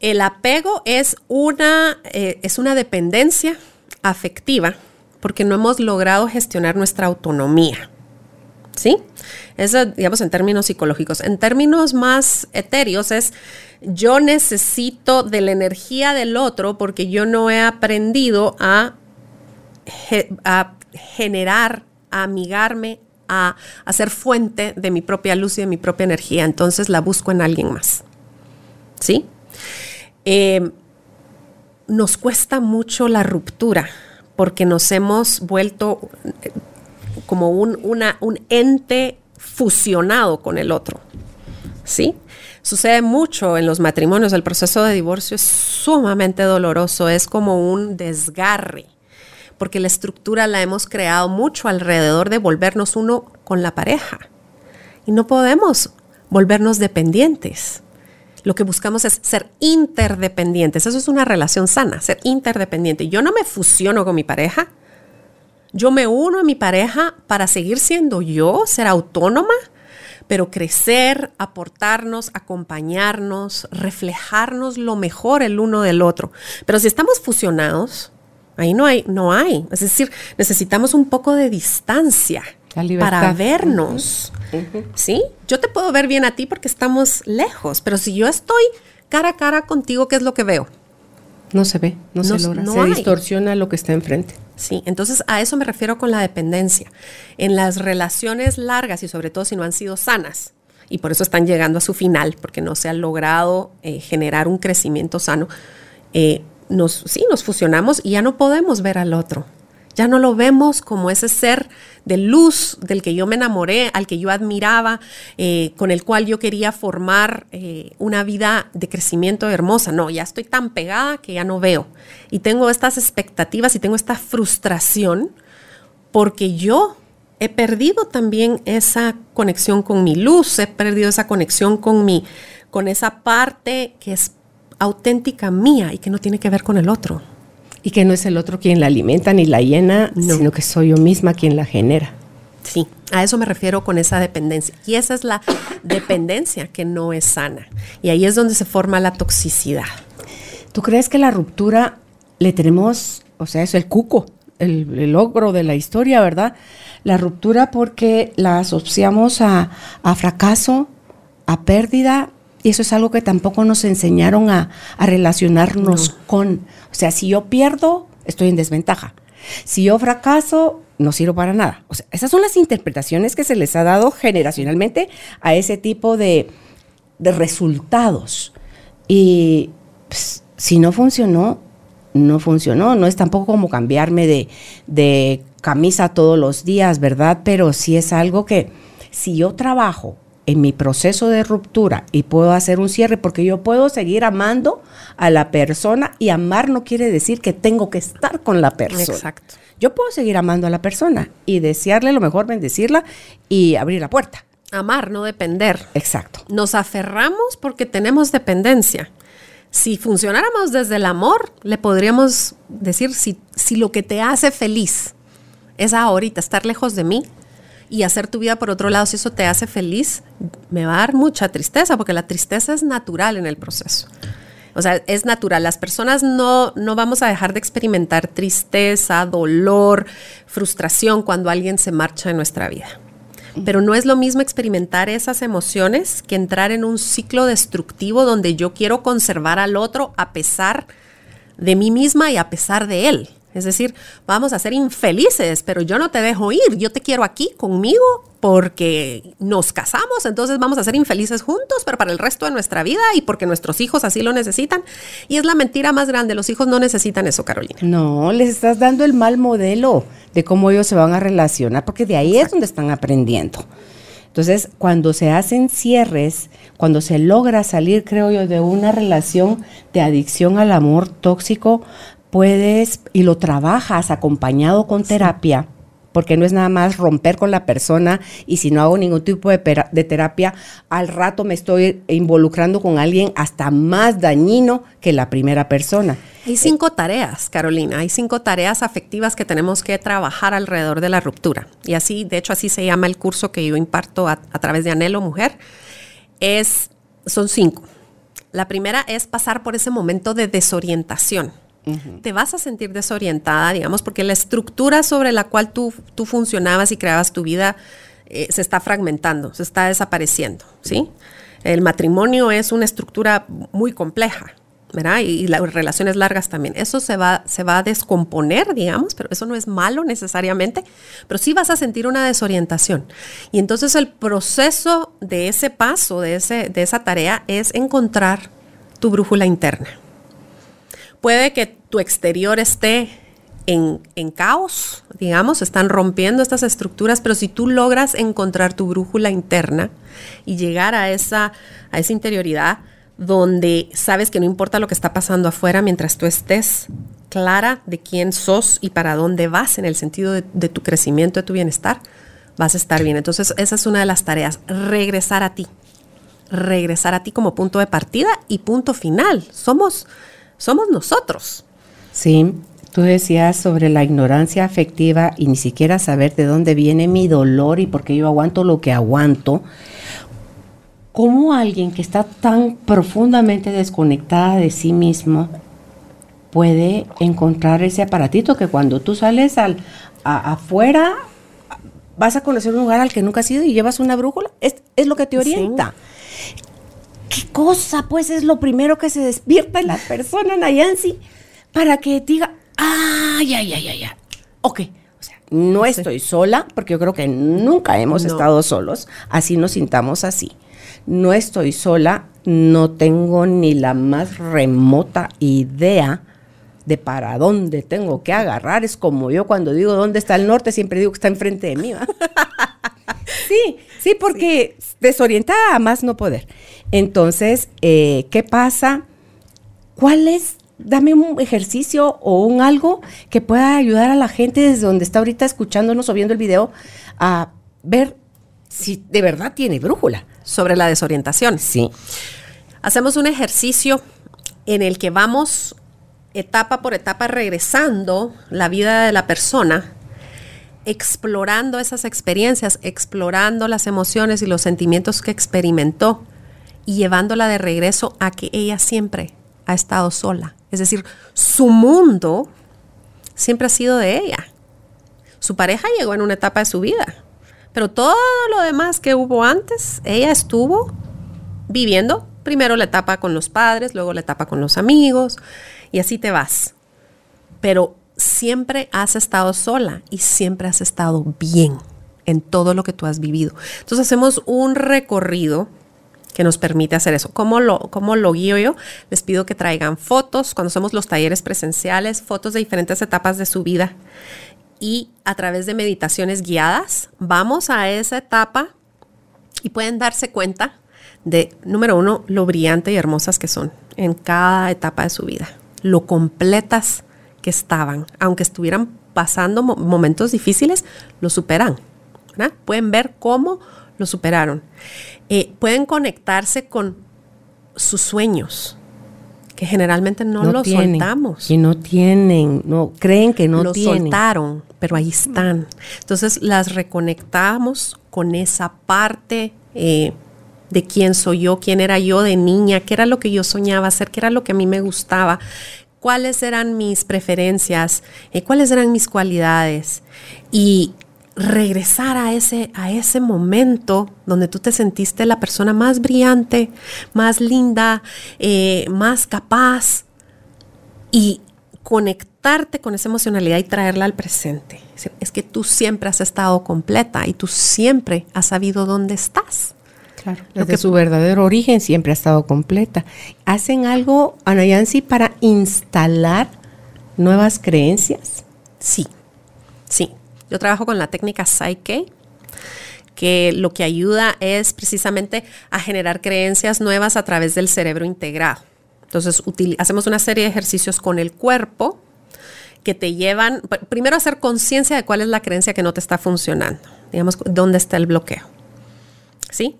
El apego es una, eh, es una dependencia afectiva porque no hemos logrado gestionar nuestra autonomía. ¿Sí? Eso, digamos, en términos psicológicos. En términos más etéreos es, yo necesito de la energía del otro porque yo no he aprendido a, a generar, a amigarme, a, a, ser fuente de mi propia luz y de mi propia energía. Entonces la busco en alguien más. ¿Sí? Eh, nos cuesta mucho la ruptura porque nos hemos vuelto como un, una, un ente fusionado con el otro. ¿Sí? Sucede mucho en los matrimonios, el proceso de divorcio es sumamente doloroso, es como un desgarre, porque la estructura la hemos creado mucho alrededor de volvernos uno con la pareja. Y no podemos volvernos dependientes. Lo que buscamos es ser interdependientes. Eso es una relación sana, ser interdependiente. Yo no me fusiono con mi pareja, Yo me uno a mi pareja para seguir siendo yo, ser autónoma, pero crecer, aportarnos, acompañarnos, reflejarnos lo mejor el uno del otro. Pero si estamos fusionados, ahí no hay, no hay. Es decir, necesitamos un poco de distancia para vernos. ¿Sí? Yo te puedo ver bien a ti porque estamos lejos, pero si yo estoy cara a cara contigo, ¿qué es lo que veo? No se ve, no, se logra, se distorsiona lo que está enfrente. Sí, entonces a eso me refiero con la dependencia. En las relaciones largas y sobre todo si no han sido sanas, y por eso están llegando a su final, porque no se ha logrado eh, generar un crecimiento sano, eh, nos, sí, nos fusionamos y ya no podemos ver al otro. Ya no lo vemos como ese ser de luz del que yo me enamoré, al que yo admiraba, eh, con el cual yo quería formar eh, una vida de crecimiento hermosa. No, ya estoy tan pegada que ya no veo. Y tengo estas expectativas y tengo esta frustración porque yo he perdido también esa conexión con mi luz, he perdido esa conexión con mi, con esa parte que es auténtica mía y que no tiene que ver con el otro. Y que no es el otro quien la alimenta ni la llena, sino que soy yo misma quien la genera. Sí, a eso me refiero con esa dependencia. Y esa es la dependencia que no es sana. Y ahí es donde se forma la toxicidad. ¿Tú crees que la ruptura le tenemos, o sea, es el cuco, el, logro de la historia, ¿verdad? La ruptura porque la asociamos a, a fracaso, a pérdida y eso es algo que tampoco nos enseñaron a, relacionarnos con. O sea, si yo pierdo, estoy en desventaja. Si yo fracaso, no sirvo para nada. O sea, esas son las interpretaciones que se les ha dado generacionalmente a ese tipo de, resultados. Y pues, si no funcionó, no funcionó. No es tampoco como cambiarme de, de camisa todos los días, ¿verdad? Pero sí es algo que si yo trabajo en mi proceso de ruptura y puedo hacer un cierre porque yo puedo seguir amando a la persona y amar no quiere decir que tengo que estar con la persona. Exacto. Yo puedo seguir amando a la persona y desearle lo mejor, bendecirla y abrir la puerta. Amar, no depender. Exacto. Nos aferramos porque tenemos dependencia. Si funcionáramos desde el amor, le podríamos decir si, si lo que te hace feliz es ahorita estar lejos de mí, y hacer tu vida por otro lado, si eso te hace feliz, me va a dar mucha tristeza, porque la tristeza es natural en el proceso. O sea, es natural. Las personas no, no vamos a dejar de experimentar tristeza, dolor, frustración cuando alguien se marcha de nuestra vida. Pero no es lo mismo experimentar esas emociones que entrar en un ciclo destructivo donde yo quiero conservar al otro a pesar de mí misma y a pesar de él. Es decir, vamos a ser infelices, pero yo no te dejo ir, yo te quiero aquí conmigo porque nos casamos, entonces vamos a ser infelices juntos, pero para el resto de nuestra vida y porque nuestros hijos así lo necesitan. Y es la mentira más grande, los hijos no necesitan eso, Carolina. No, les estás dando el mal modelo de cómo ellos se van a relacionar, porque de ahí es donde están aprendiendo. Entonces, cuando se hacen cierres, cuando se logra salir, creo yo, de una relación de adicción al amor tóxico, puedes y lo trabajas acompañado con terapia, porque no es nada más romper con la persona y si no hago ningún tipo de, terapia, al rato me estoy involucrando con alguien hasta más dañino que la primera persona. Hay cinco tareas, Carolina, hay cinco tareas afectivas que tenemos que trabajar alrededor de la ruptura. Y así, de hecho, así se llama el curso que yo imparto a, a través de Anhelo Mujer. Es, son cinco. La primera es pasar por ese momento de desorientación te vas a sentir desorientada, digamos, porque la estructura sobre la cual tú, tú funcionabas y creabas tu vida eh, se está fragmentando, se está desapareciendo, ¿sí? El matrimonio es una estructura muy compleja, ¿verdad? Y, las relaciones largas también. Eso se va, se va a descomponer, digamos, pero eso no es malo necesariamente, pero sí vas a sentir una desorientación. Y entonces el proceso de ese paso, de, ese, de esa tarea, es encontrar tu brújula interna puede que tu exterior esté en, caos, digamos, están rompiendo estas estructuras, pero si tú logras encontrar tu brújula interna y llegar a esa, a esa interioridad donde sabes que no importa lo que está pasando afuera mientras tú estés clara de quién sos y para dónde vas en el sentido de, de tu crecimiento, de tu bienestar, vas a estar bien. Entonces, esa es una de las tareas, regresar a ti, regresar a ti como punto de partida y punto final. Somos somos nosotros. Sí, Tú decías sobre la ignorancia afectiva y ni siquiera saber de dónde viene mi dolor y por qué yo aguanto lo que aguanto. ¿Cómo alguien que está tan profundamente desconectada de sí mismo puede encontrar ese aparatito que cuando tú sales al, afuera vas a conocer un lugar al que nunca has ido y llevas una brújula? Es, lo que te orienta. ¿Qué cosa? Pues es lo primero que se despierta en la persona, Nayansi, para que diga, ay, ay, ay, ay, ay. Ok, o sea, no estoy sola, porque yo creo que nunca hemos estado solos, así nos sintamos así. No estoy sola, no tengo ni la más remota idea de para dónde tengo que agarrar. Es como yo cuando digo dónde está el norte, siempre digo que está enfrente de mí. sí, sí, porque desorientada a más no poder. Entonces, eh, ¿qué pasa? ¿Cuál es dame un ejercicio o un algo que pueda ayudar a la gente desde donde está ahorita escuchándonos o viendo el video a ver si de verdad tiene brújula. Sobre la desorientación. Sí. Hacemos un ejercicio en el que vamos etapa por etapa regresando la vida de la persona, explorando esas experiencias, explorando las emociones y los sentimientos que experimentó y llevándola de regreso a que ella siempre ha estado sola es decir, su mundo siempre ha sido de ella. Su pareja llegó en una etapa de su vida, pero todo lo demás que hubo antes, ella estuvo viviendo primero la etapa con los padres, luego la etapa con los amigos, y así te vas. Pero siempre has estado sola y siempre has estado bien en todo lo que tú has vivido. Entonces hacemos un recorrido que nos permite hacer eso. ¿Cómo lo, ¿Cómo lo guío yo? Les pido que traigan fotos, cuando somos los talleres presenciales, fotos de diferentes etapas de su vida. Y a través de meditaciones guiadas, vamos a esa etapa y pueden darse cuenta de, número uno, lo brillante y hermosas que son en cada etapa de su vida, lo completas que estaban, aunque estuvieran pasando momentos difíciles, lo superan. Pueden ver cómo lo superaron. Eh, pueden conectarse con sus sueños, que generalmente no, los soltamos. Y no tienen, no creen que no los soltaron, pero ahí están. Entonces las reconectamos con esa parte eh, de quién soy yo, quién era yo de niña, qué era lo que yo soñaba hacer, qué era lo que a mí me gustaba, cuáles eran mis preferencias, eh, cuáles eran mis cualidades. Y regresar a ese, a ese momento donde tú te sentiste la persona más brillante, más linda, eh, más capaz y conectarte con esa emocionalidad y traerla al presente. Es que tú siempre has estado completa y tú siempre has sabido dónde estás. Claro, desde su verdadero origen siempre ha estado completa. ¿Hacen algo, Anayansi, para instalar nuevas creencias? Sí, sí. Yo trabajo con la técnica Psyche, que lo que ayuda es precisamente a generar creencias nuevas a través del cerebro integrado. Entonces, hacemos una serie de ejercicios con el cuerpo que te llevan, primero a hacer conciencia de cuál es la creencia que no te está funcionando, digamos, dónde está el bloqueo. ¿Sí?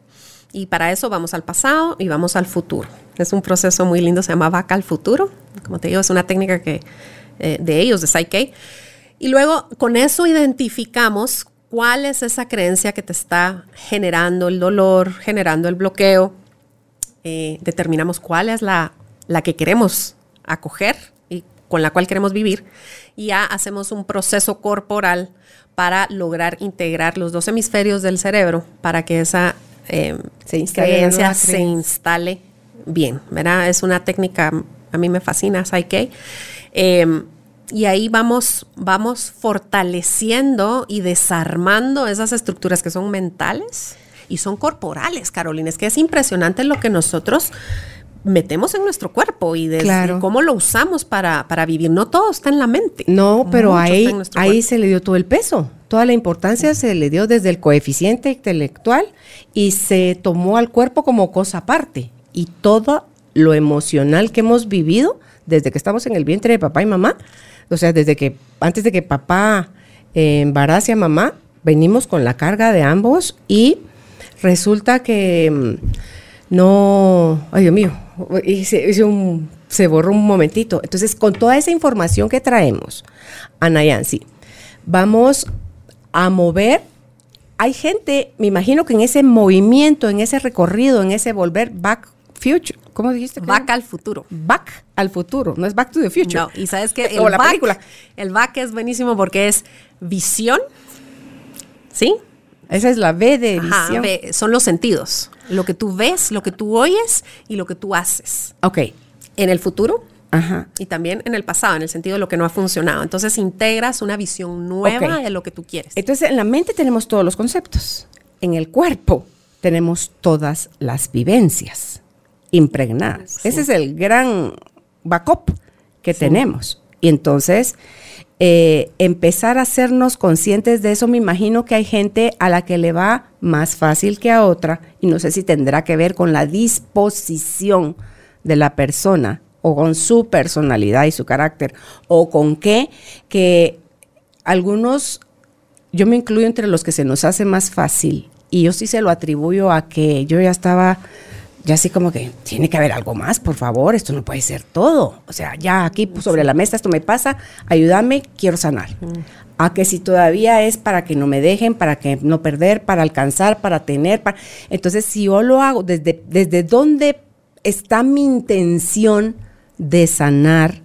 Y para eso vamos al pasado y vamos al futuro. Es un proceso muy lindo, se llama vaca al futuro. Como te digo, es una técnica que, eh, de ellos, de Psyche, y luego con eso identificamos cuál es esa creencia que te está generando el dolor, generando el bloqueo. Eh, determinamos cuál es la, la que queremos acoger y con la cual queremos vivir. Y ya hacemos un proceso corporal para lograr integrar los dos hemisferios del cerebro para que esa eh, creencia se instale bien. ¿verdad? Es una técnica, a mí me fascina, Psyche. Eh, y ahí vamos, vamos fortaleciendo y desarmando esas estructuras que son mentales y son corporales, Carolina. Es que es impresionante lo que nosotros metemos en nuestro cuerpo y de cómo lo usamos para, vivir. No todo está en la mente. No, pero ahí, ahí se le dio todo el peso. Toda la importancia se le dio desde el coeficiente intelectual y se tomó al cuerpo como cosa aparte. Y todo lo emocional que hemos vivido desde que estamos en el vientre de papá y mamá o sea, desde que, antes de que papá eh, a mamá, venimos con la carga de ambos y resulta que mm, no, ay Dios mío, hice, un se borra un momentito. Entonces, con toda esa información que traemos, Anayansi, vamos a mover. Hay gente, me imagino que en ese movimiento, en ese recorrido, en ese volver back future, ¿cómo dijiste? Back al futuro. Back al futuro, no es back to the future. No, y sabes que el O la back, película. el back es buenísimo porque es visión, ¿sí? Esa es la B de Ajá, ve- son los sentidos. Lo que tú ves, lo que tú oyes y lo que tú haces. Ok. En el futuro Ajá. y también en el pasado, en el sentido de lo que no ha funcionado. Entonces integras una visión nueva de lo que tú quieres. Entonces, en la mente tenemos todos los conceptos. En el cuerpo tenemos todas las vivencias impregnadas. Sí. Ese es el gran backup que tenemos. Y entonces, eh, empezar a hacernos conscientes de eso, me imagino que hay gente a la que le va más fácil que a otra, y no sé si tendrá que ver con la disposición de la persona o con su personalidad y su carácter, o con qué, que algunos, yo me incluyo entre los que se nos hace más fácil, y yo sí se lo atribuyo a que yo ya estaba ya así como que tiene que haber algo más, por favor, esto no puede ser todo. O sea, ya aquí pues, sobre la mesa esto me pasa, ayúdame, quiero sanar. A que si todavía es para que no me dejen, para que no perder, para alcanzar, para tener, para... entonces si yo lo hago desde desde dónde está mi intención de sanar,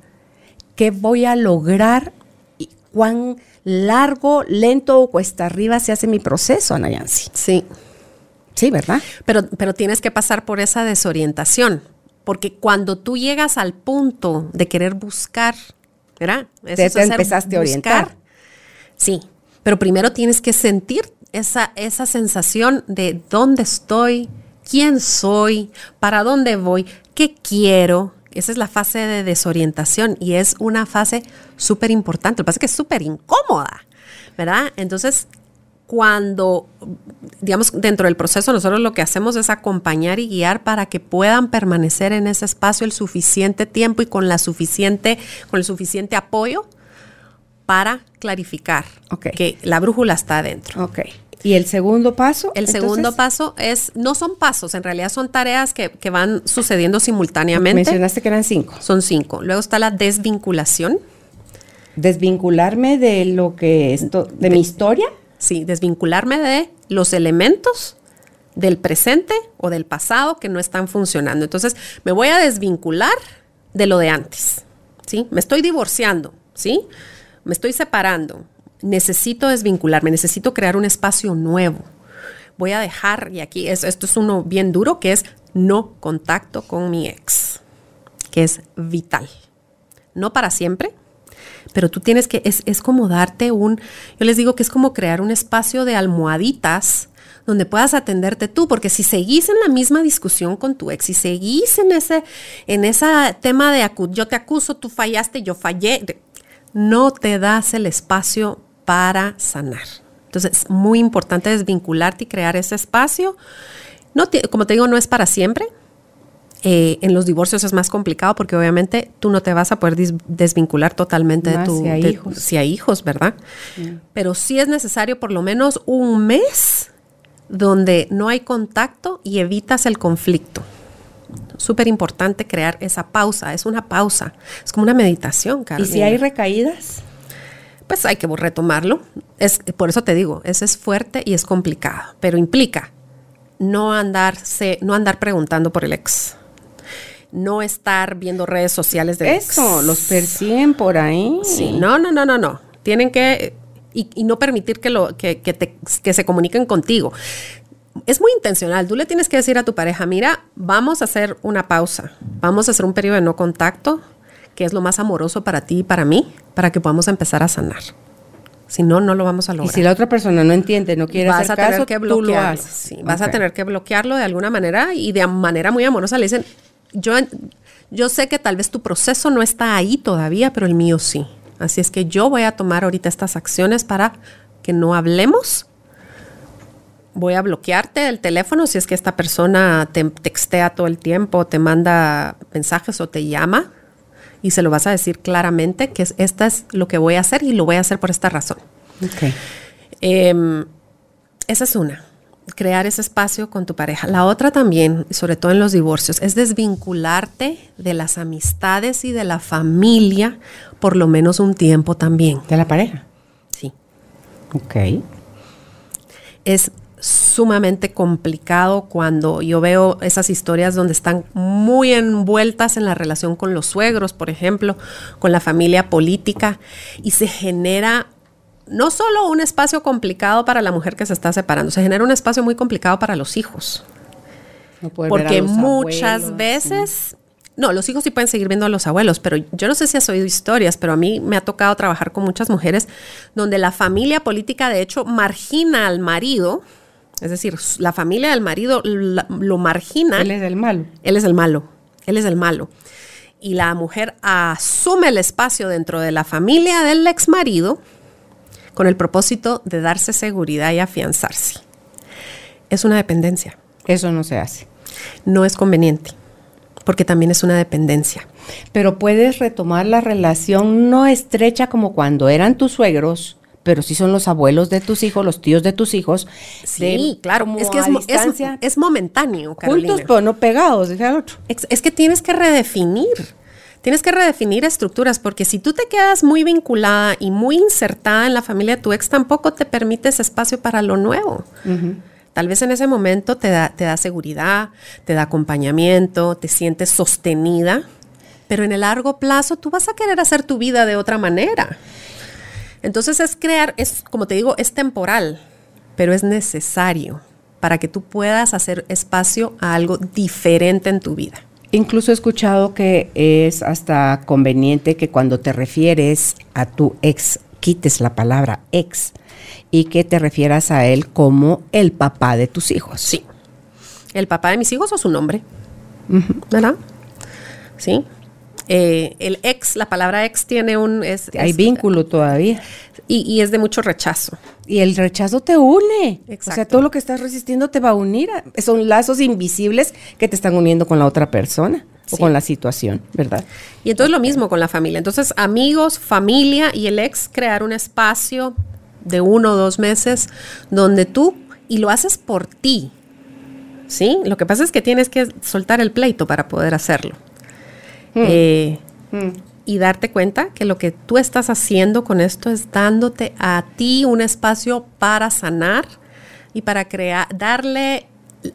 qué voy a lograr y cuán largo, lento o cuesta arriba se hace mi proceso, Anayansi. Sí. Sí, ¿verdad? Pero, pero tienes que pasar por esa desorientación. Porque cuando tú llegas al punto de querer buscar, ¿verdad? Eso Te- es te empezaste a orientar. Sí, pero primero tienes que sentir esa, esa sensación de dónde estoy, quién soy, para dónde voy, qué quiero. Esa es la fase de desorientación y es una fase súper importante. Lo que pasa es que es súper incómoda, ¿verdad? Entonces, cuando, digamos, dentro del proceso nosotros lo que hacemos es acompañar y guiar para que puedan permanecer en ese espacio el suficiente tiempo y con la suficiente, con el suficiente apoyo para clarificar que la brújula está adentro. Ok. ¿Y el segundo paso? El segundo paso es, no son pasos, en realidad son tareas que, que van sucediendo simultáneamente. Mencionaste que eran cinco. Son cinco. Luego está la desvinculación. Desvincularme de lo que esto, de, mi historia. Sí, desvincularme de los elementos del presente o del pasado que no están funcionando. Entonces, me voy a desvincular de lo de antes. ¿Sí? Me estoy divorciando, ¿sí? Me estoy separando. Necesito desvincularme, necesito crear un espacio nuevo. Voy a dejar, y aquí es, esto es uno bien duro, que es no contacto con mi ex, que es vital. No para siempre, pero tú tienes que, es, es como darte un, yo les digo que es como crear un espacio de almohaditas donde puedas atenderte tú, porque si seguís en la misma discusión con tu ex, si seguís en ese, en ese tema de yo te acuso, tú fallaste, yo fallé, no te das el espacio para sanar. Entonces, es muy importante desvincularte y crear ese espacio. No te- como te digo, no es para siempre. Eh, en los divorcios es más complicado porque obviamente tú no te vas a poder desvincular totalmente de tu si hay de- hijos. si hay hijos, ¿verdad? Pero sí es necesario por lo menos un mes donde no hay contacto y evitas el conflicto. Súper importante crear esa pausa, es una pausa, es como una meditación, Y Carolina. si hay recaídas, pues hay que retomarlo. Es, por eso te digo, eso es fuerte y es complicado, pero implica no andarse, no andar preguntando por el ex, no estar viendo redes sociales de eso, los persiguen por ahí. Sí, no, no, no, no, no. Tienen que y, y no permitir que lo que, que te- que se comuniquen contigo. Es muy intencional. Tú le tienes que decir a tu pareja, mira, vamos a hacer una pausa, vamos a hacer un periodo de no contacto, que es lo más amoroso para ti y para mí, para que podamos empezar a sanar. Si no, no lo vamos a Y lograr. si la otra persona no entiende, no quiere vas hacer a tener caso, que tú lo bloquearlo. vas a tener que bloquearlo de alguna manera y de manera muy amorosa le dicen, yo, yo sé que tal vez tu proceso no está ahí todavía, pero el mío sí. Así es que yo voy a tomar ahorita estas acciones para que no hablemos. Voy a bloquearte el teléfono si es que esta persona te textea todo el tiempo, te manda mensajes o te llama y se lo vas a decir claramente que es, esta es lo que voy a hacer y lo voy a hacer por esta razón. Ok. Em, esa es una. crear ese espacio con tu pareja. La otra también, sobre todo en los divorcios, es desvincularte de las amistades y de la familia por lo menos un tiempo también. ¿De la pareja? Sí. Ok. Es sumamente complicado cuando yo veo esas historias donde están muy envueltas en la relación con los suegros, por ejemplo, con la familia política, y se genera no solo un espacio complicado para la mujer que se está separando, se genera un espacio muy complicado para los hijos. porque muchas veces, no, los hijos sí pueden seguir viendo a los abuelos, pero yo no sé si has oído historias, pero a mí me ha tocado trabajar con muchas mujeres donde la familia política de hecho margina al marido, es decir, la familia del marido lo margina. Él es el malo. Él es el malo, él es el malo. Y la mujer asume el espacio dentro de la familia del ex marido con el propósito de darse seguridad y afianzarse. Es una dependencia. Eso no se hace. No es conveniente, porque también es una dependencia. Pero puedes retomar la relación no estrecha como cuando eran tus suegros, pero sí son los abuelos de tus hijos, los tíos de tus hijos. Sí, claro, es que es, es, momentáneo, Carolina. Juntos, pero no pegados, otro. es que tienes que redefinir Tienes que redefinir estructuras porque si tú te quedas muy vinculada y muy insertada en la familia de tu ex, tampoco te permites espacio para lo nuevo. Tal vez en ese momento te da, te da seguridad, te da acompañamiento, te sientes sostenida, pero en el largo plazo tú vas a querer hacer tu vida de otra manera. Entonces es crear, es como te digo, es temporal, pero es necesario para que tú puedas hacer espacio a algo diferente en tu vida. Incluso he escuchado que es hasta conveniente que cuando te refieres a tu ex, quites la palabra ex y que te refieras a él como el papá de tus hijos. Sí. El papá de mis hijos o su nombre. ¿Verdad? Sí. Eh, el ex, la palabra ex tiene un... Es, Hay vínculo todavía. Y, es de mucho rechazo. Y el rechazo te une. Exacto. O sea, todo lo que estás resistiendo te va a unir. son lazos invisibles que te están uniendo con la otra persona o con la situación, ¿verdad? Y entonces lo mismo con la familia. Entonces, amigos, familia y el ex crear un espacio de uno o dos meses donde tú, y lo haces por ti, ¿sí? Lo que pasa es que tienes que soltar el pleito para poder hacerlo. Hmm. Eh, hmm. Y darte cuenta que lo que tú estás haciendo con esto es dándote a ti un espacio para sanar y para crear, darle,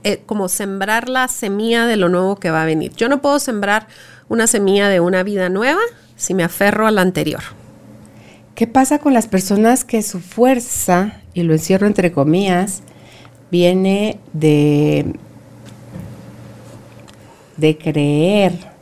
eh, como sembrar la semilla de lo nuevo que va a venir. Yo no puedo sembrar una semilla de una vida nueva si me aferro a la anterior. ¿Qué pasa con las personas que su fuerza, y lo encierro entre comillas, viene de, de creer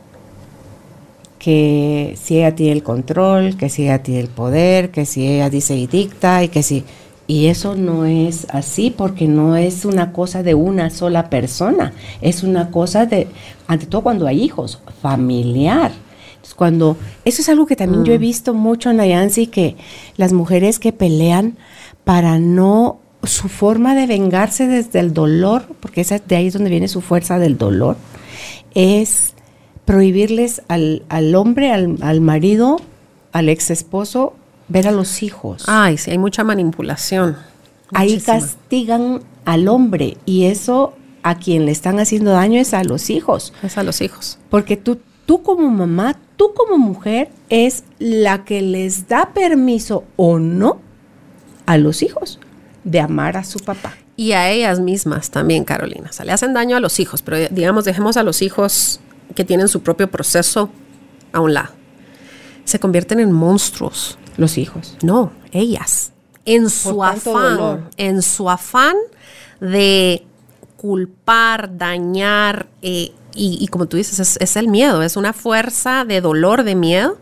que si ella tiene el control, que si ella tiene el poder, que si ella dice y dicta y que si... Y eso no es así porque no es una cosa de una sola persona, es una cosa de, ante todo cuando hay hijos, familiar. cuando, eso es algo que también yo he mm. visto mucho en Nayansi, que las mujeres que pelean para no, su forma de vengarse desde el dolor, porque esa, de ahí es donde viene su fuerza del dolor, es prohibirles al, al hombre, al, al, marido, al ex esposo, ver a los hijos. Ay, sí, hay mucha manipulación. Ahí castigan al hombre y eso a quien le están haciendo daño es a los hijos. Es a los hijos. Porque tú, tú como mamá, tú como mujer, es la que les da permiso o no a los hijos de amar a su papá. Y a ellas mismas también, Carolina. O sea, le hacen daño a los hijos, pero digamos, dejemos a los hijos que tienen su propio proceso a un lado. Se convierten en monstruos. Los hijos. No, ellas. En su afán, en su afán de culpar, dañar, eh, y, como tú dices, es, es, el miedo, es una fuerza de dolor, de miedo,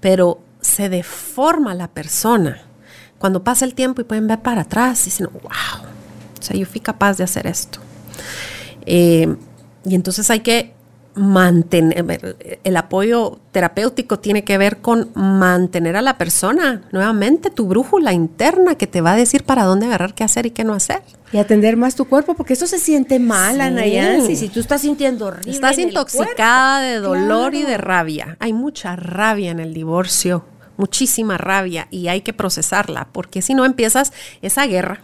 pero se deforma la persona. Cuando pasa el tiempo y pueden ver para atrás y dicen, wow, o sea, yo fui capaz de hacer esto. Eh, y entonces hay que mantener, el apoyo terapéutico tiene que ver con mantener a la persona, nuevamente tu brújula interna que te va a decir para dónde agarrar, qué hacer y qué no hacer. Y atender más tu cuerpo, porque eso se siente mal, sí. si tú estás sintiendo horrible. Estás intoxicada de dolor y de rabia. Hay mucha rabia en el divorcio, muchísima rabia, y hay que procesarla, porque si no empiezas esa guerra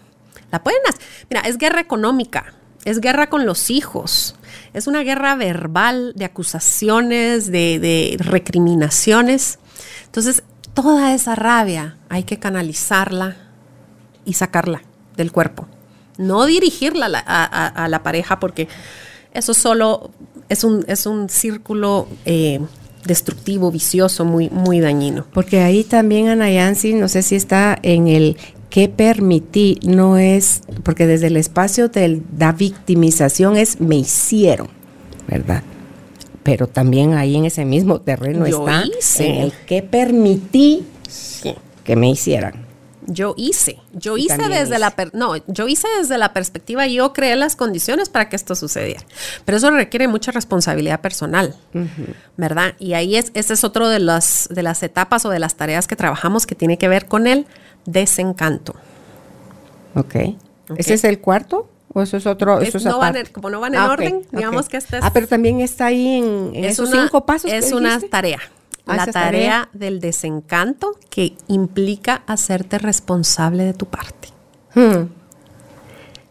La pueden hacer. Mira, es guerra económica, es guerra con los hijos, es una guerra verbal de acusaciones, de, recriminaciones. Entonces, toda esa rabia hay que canalizarla y sacarla del cuerpo. No dirigirla a la, a- a- a la pareja porque eso solo es un, es un círculo eh, destructivo, vicioso, muy, muy dañino. Porque ahí también Ana Yancy, no sé si está en el que permití, no es, porque desde el espacio de la victimización es me hicieron, ¿verdad? Pero también ahí en ese mismo terreno Yo está hice. en el que permití que me hicieran. Yo hice, yo hice desde hice. la per- no, yo hice desde la perspectiva, yo creé las condiciones para que esto sucediera. Pero eso requiere mucha responsabilidad personal, ¿verdad? Y ahí es, ese es otro de las de las etapas o de las tareas que trabajamos que tiene que ver con el desencanto. Ok. ¿Ese es el cuarto? ¿O eso es otro? Es- eso es no van aparte? en- como no van en Ah, orden, digamos que este es- Ah, pero también está ahí en, en esos una, cinco pasos. Es una tarea. Ah, la es tarea, tarea. del desencanto que implica hacerte responsable de tu parte. Hmm.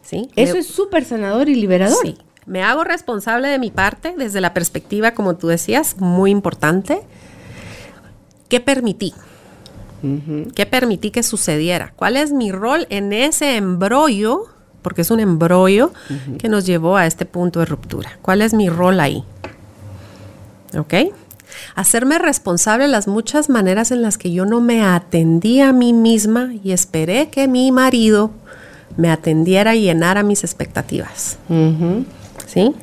¿Sí? Eso Me- es súper sanador y liberador. Sí, me hago responsable de mi parte desde la perspectiva, como tú decías, muy importante. ¿Qué permití? ¿Qué permití que sucediera? ¿Cuál es mi rol en ese embrollo? Porque es un embrollo que nos llevó a este punto de ruptura. ¿Cuál es mi rol ahí? ¿Ok? Hacerme responsable de las muchas maneras en las que yo no me atendí a mí misma y esperé que mi marido me atendiera y llenara mis expectativas. ¿Sí?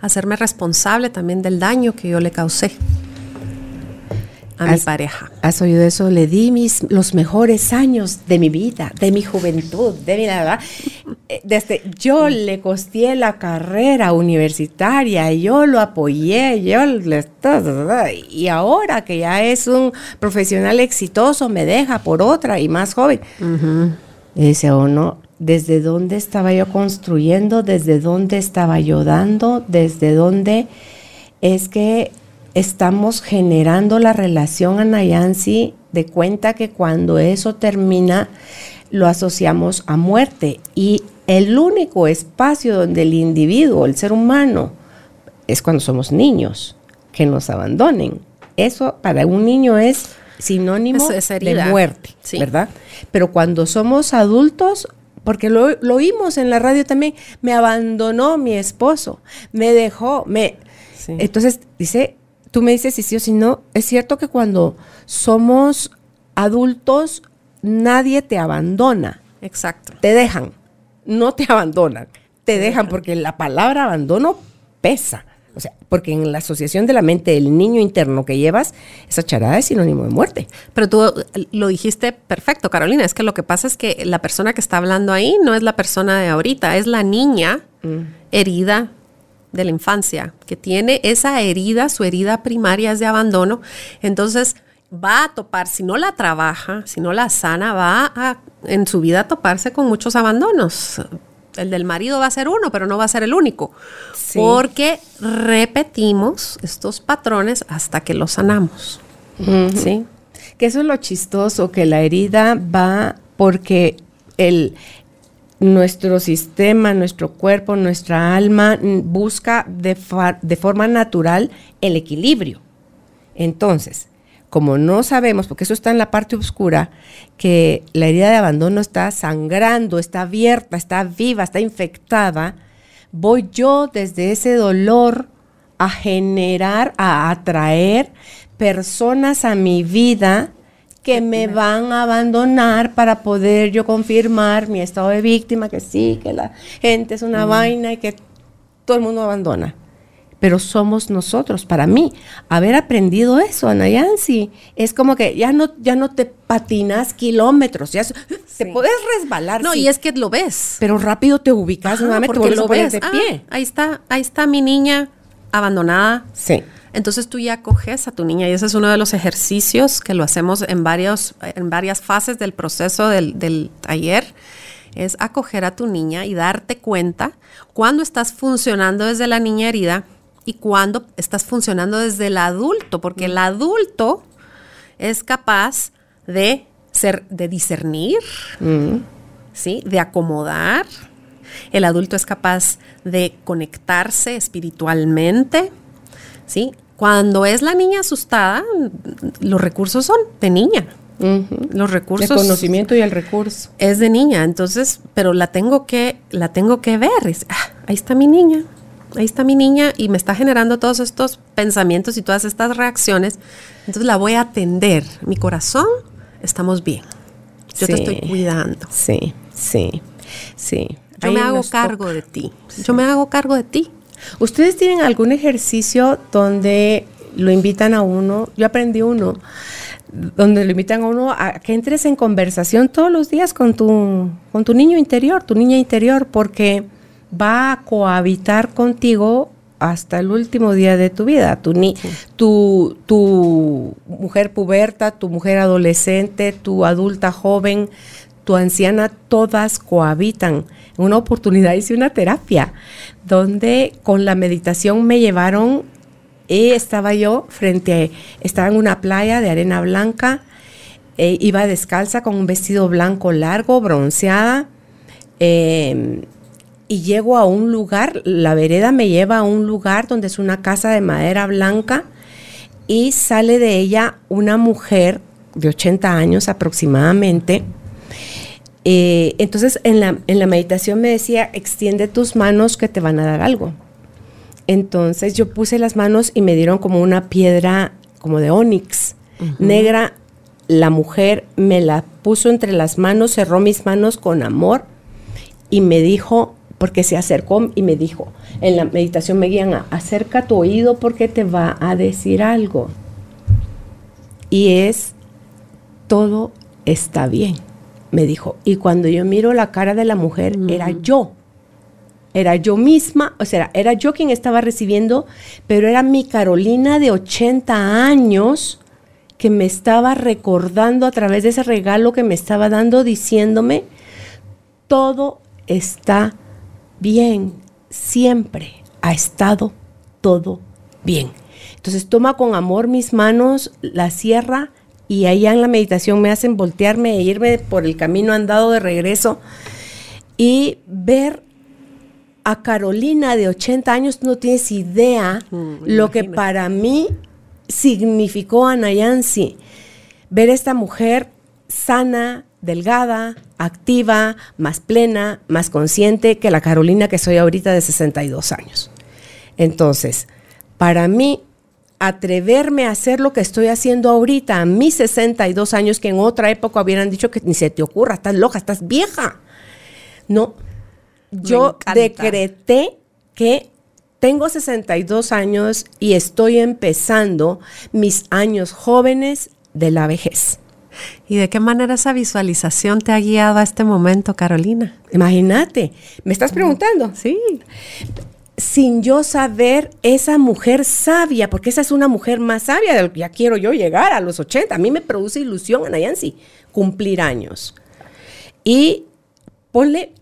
Hacerme responsable también del daño que yo le causé a mi pareja. ¿Has oído eso? Le di mis, los mejores años de mi vida, de mi juventud, de mi edad. Eh, Desde, yo le costeé la carrera universitaria, yo lo apoyé, yo le, y ahora que ya es un profesional exitoso, me deja por otra y más joven. Y dice, o no, ¿desde dónde estaba yo construyendo? ¿Desde dónde estaba yo dando? ¿Desde dónde es que estamos generando la relación a Nayansi de cuenta que cuando eso termina lo asociamos a muerte? Y el único espacio donde el individuo, el ser humano, es cuando somos niños, que nos abandonen. Eso para un niño es sinónimo Es- de muerte, Sí. ¿verdad? Pero cuando somos adultos, porque lo, lo oímos en la radio también, me abandonó mi esposo, me dejó, me... Sí. Entonces, dice, tú me dices si sí o si no, es cierto que cuando somos adultos, nadie te abandona, Exacto. te dejan, no te abandonan, te dejan porque la palabra abandono pesa. O sea, porque en la asociación de la mente del niño interno que llevas, esa charada es sinónimo de muerte. Pero tú lo dijiste perfecto, Carolina. Es que lo que pasa es que la persona que está hablando ahí no es la persona de ahorita, es la niña herida de la infancia, que tiene esa herida, su herida primaria es de abandono. Entonces va a topar, si no la trabaja, si no la sana, va a en su vida a toparse con muchos abandonos. El del marido va a ser uno, pero no va a ser el único. Sí. Porque repetimos estos patrones hasta que los sanamos. ¿Sí? Que eso es lo chistoso, que la herida va porque el, nuestro sistema, nuestro cuerpo, nuestra alma busca de forma natural el equilibrio. Entonces, como no sabemos, porque eso está en la parte oscura, que la herida de abandono está sangrando, está abierta, está viva, está infectada, voy yo desde ese dolor a generar, a atraer personas a mi vida que me van a abandonar para poder yo confirmar mi estado de víctima, que sí, que la gente es una vaina y que todo el mundo abandona. Pero somos nosotros, para mí, haber aprendido eso, Ana Yancy, es como que ya no, ya no te patinas kilómetros, ya se- te puedes resbalar. No, sí, y es que lo ves. pero rápido te ubicas Ajá, nuevamente, te porque lo ves. de Ah, pie. ahí está, ahí está mi niña abandonada. Sí. Entonces tú ya coges a tu niña y ese es uno de los ejercicios que lo hacemos en, varios, en varias fases del proceso del, del taller. Es acoger a tu niña y darte cuenta cuando estás funcionando desde la niña herida y cuando estás funcionando desde el adulto, porque el adulto es capaz de ser, de discernir, Mm. ¿sí? De acomodar. El adulto es capaz de conectarse espiritualmente, ¿sí? Cuando es la niña asustada, los recursos son de niña. Los recursos. El conocimiento y el recurso. Es de niña, entonces, pero la tengo que, la tengo que ver. Ah, ahí está mi niña, ahí está mi niña y me está generando todos estos pensamientos y todas estas reacciones. Entonces la voy a atender. Mi corazón, estamos bien. Yo te estoy cuidando. Sí, sí, sí. Yo me hago cargo de ti. Yo me hago cargo de ti. ¿Ustedes tienen algún ejercicio donde lo invitan a uno? Yo aprendí uno, donde lo invitan a uno a que entres en conversación todos los días con tu, con tu niño interior, tu niña interior, porque va a cohabitar contigo hasta el último día de tu vida. Tu, ni, tu, tu mujer puberta, tu mujer adolescente, tu adulta joven, tu anciana, todas cohabitan. Una oportunidad hice una terapia donde con la meditación me llevaron y estaba yo frente, estaba en una playa de arena blanca, e iba descalza con un vestido blanco largo, bronceada, em, y llego a un lugar, la vereda me lleva a un lugar donde es una casa de madera blanca y sale de ella una mujer de 80 años aproximadamente, eh, entonces en la, en la meditación me decía, extiende tus manos que te van a dar algo. Entonces yo puse las manos y me dieron como una piedra como de onix negra. La mujer me la puso entre las manos, cerró mis manos con amor y me dijo, porque se acercó y me dijo, en la meditación me guían a acerca tu oído porque te va a decir algo. Y es, todo está bien me dijo. Y cuando yo miro la cara de la mujer, era yo. Era yo misma, o sea, era yo quien estaba recibiendo, pero era mi Carolina de 80 años que me estaba recordando a través de ese regalo que me estaba dando, diciéndome, todo está bien, siempre ha estado todo bien. Entonces toma con amor mis manos, la cierra y allá en la meditación me hacen voltearme e irme por el camino andado de regreso y ver a Carolina de 80 años, no tienes idea mm, lo que para mí significó a Nayansi. Ver a esta mujer sana, delgada, activa, más plena, más consciente que la Carolina que soy ahorita de 62 años. Entonces, para mí atreverme a hacer lo que estoy haciendo ahorita, a mis 62 años, que en otra época hubieran dicho que ni se te ocurra, estás loca, estás vieja. No, yo decreté que tengo 62 años y estoy empezando mis años jóvenes de la vejez. ¿Y de qué manera esa visualización te ha guiado a este momento, Carolina? Imagínate, ¿me estás preguntando? Sí sin yo saber esa mujer sabia, porque esa es una mujer más sabia ya quiero yo llegar a los 80. A mí me produce ilusión, Anayansi, cumplir años. Y ponle,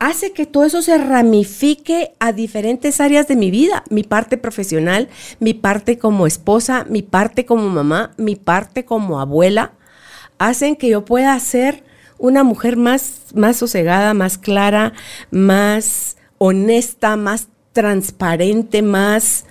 hace que todo eso se ramifique a diferentes áreas de mi vida, mi parte profesional, mi parte como esposa, mi parte como mamá, mi parte como abuela, hacen que yo pueda ser una mujer más, más sosegada, más clara, más honesta, más transparente, más...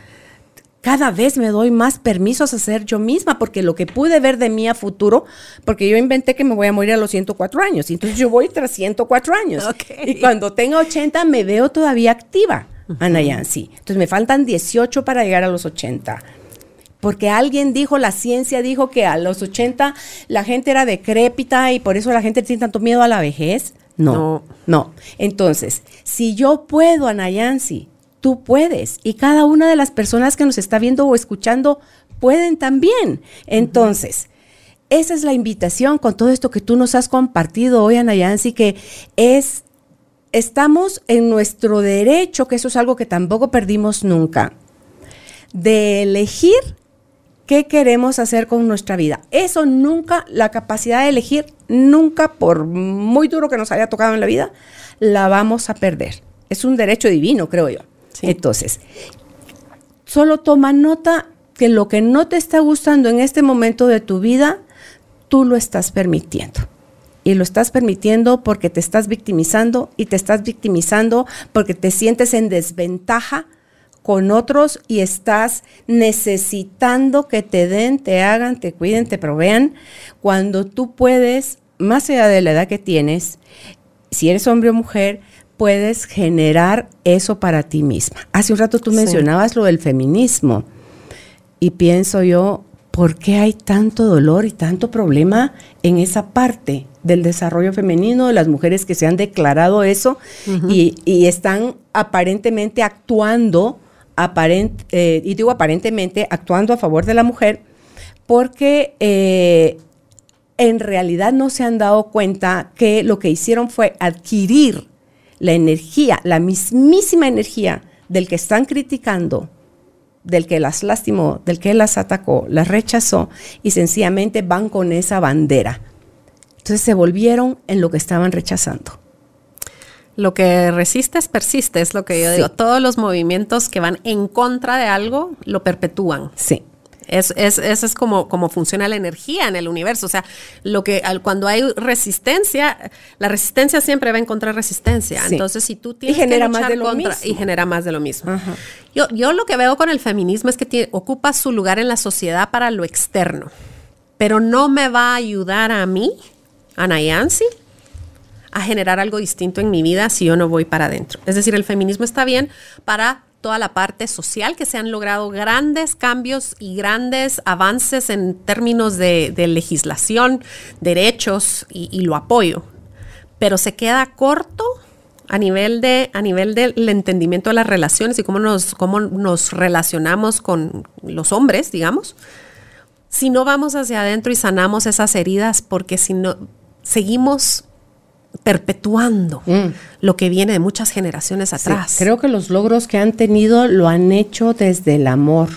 Cada vez me doy más permisos a ser yo misma, porque lo que pude ver de mí a futuro, porque yo inventé que me voy a morir a los 104 años, y entonces yo voy tras 104 años. Y cuando tenga 80 me veo todavía activa, Ana Yancy. Entonces me faltan 18 para llegar a los 80 porque alguien dijo, la ciencia dijo que a los 80 la gente era decrépita y por eso la gente tiene tanto miedo a la vejez. No, no. no. Entonces, si yo puedo, Anayansi, tú puedes. Y cada una de las personas que nos está viendo o escuchando pueden también. Entonces, esa es la invitación con todo esto que tú nos has compartido hoy, Anayansi, que es, estamos en nuestro derecho, que eso es algo que tampoco perdimos nunca, de elegir qué queremos hacer con nuestra vida. Eso nunca, la capacidad de elegir, nunca, por muy duro que nos haya tocado en la vida, la vamos a perder. Es un derecho divino, creo yo. Entonces, solo toma nota que lo que no te está gustando en este momento de tu vida, tú lo estás permitiendo. y lo estás permitiendo porque te estás victimizando y te estás victimizando porque te sientes en desventaja con otros y estás necesitando que te den, te hagan, te cuiden, te provean, cuando tú puedes, más allá de la edad que tienes, si eres hombre o mujer, puedes generar eso para ti misma. Hace un rato tú mencionabas lo del feminismo y pienso yo, ¿por qué hay tanto dolor y tanto problema en esa parte del desarrollo femenino de las mujeres que se han declarado eso y, y, están aparentemente actuando eh, y digo aparentemente, actuando a favor de la mujer, porque eh, en realidad no se han dado cuenta que lo que hicieron fue adquirir la energía, la mismísima energía del que están criticando, del que las lastimó, del que las atacó, las rechazó y sencillamente van con esa bandera. Entonces se volvieron en lo que estaban rechazando. Lo que resistes persiste, es lo que yo digo. Todos los movimientos que van en contra de algo lo perpetúan. Sí. Es, es, eso es como, como funciona la energía en el universo. O sea, lo que cuando hay resistencia, la resistencia siempre va a encontrar resistencia. Entonces, si tú tienes y genera más de lo mismo. y genera más de lo mismo. Yo, yo lo que veo con el feminismo es que ocupa su lugar en la sociedad para lo externo, pero no me va a ayudar a mí, a Nayansi, a generar algo distinto en mi vida si yo no voy para adentro. Es decir, el feminismo está bien para toda la parte social, que se han logrado grandes cambios y grandes avances en términos de, legislación, derechos, y, lo apoyo. Pero se queda corto a nivel, de, a nivel del entendimiento de las relaciones y cómo nos, cómo nos relacionamos con los hombres, digamos, si no vamos hacia adentro y sanamos esas heridas, porque si no seguimos perpetuando mm. lo que viene de muchas generaciones atrás. creo que los logros que han tenido lo han hecho desde el amor,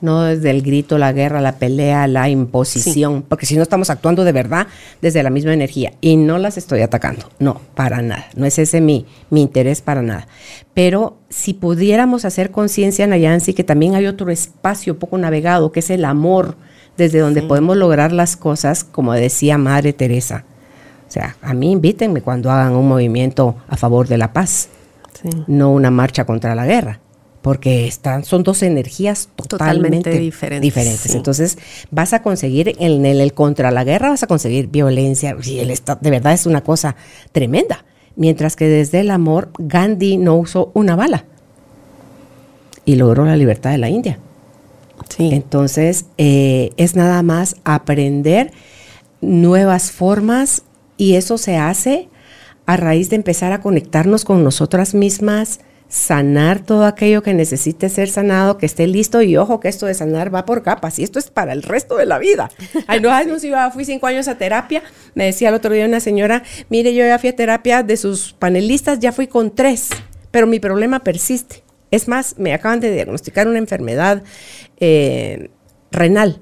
no desde el grito, la guerra, la pelea, la imposición, porque si no estamos actuando de verdad desde la misma energía y no las estoy atacando, no, para nada, no es ese mi, mi interés para nada. Pero si pudiéramos hacer conciencia, Nayansi, que también hay otro espacio poco navegado, que es el amor, desde donde podemos lograr las cosas, como decía Madre Teresa o sea, a mí invítenme cuando hagan un movimiento a favor de la paz, no una marcha contra la guerra, porque están, son dos energías totalmente, diferentes. Entonces, vas a conseguir en el, contra la guerra, vas a conseguir violencia, y el de verdad es una cosa tremenda. Mientras que desde el amor, Gandhi no usó una bala y logró la libertad de la India. Entonces, eh, es nada más aprender nuevas formas y eso se hace a raíz de empezar a conectarnos con nosotras mismas, sanar todo aquello que necesite ser sanado, que esté listo y ojo que esto de sanar va por capas y esto es para el resto de la vida. Ay, no, ay, no, si fui cinco años a terapia, me decía el otro día una señora, mire, yo ya fui a terapia de sus panelistas, ya fui con tres, pero mi problema persiste. Es más, me acaban de diagnosticar una enfermedad eh, renal.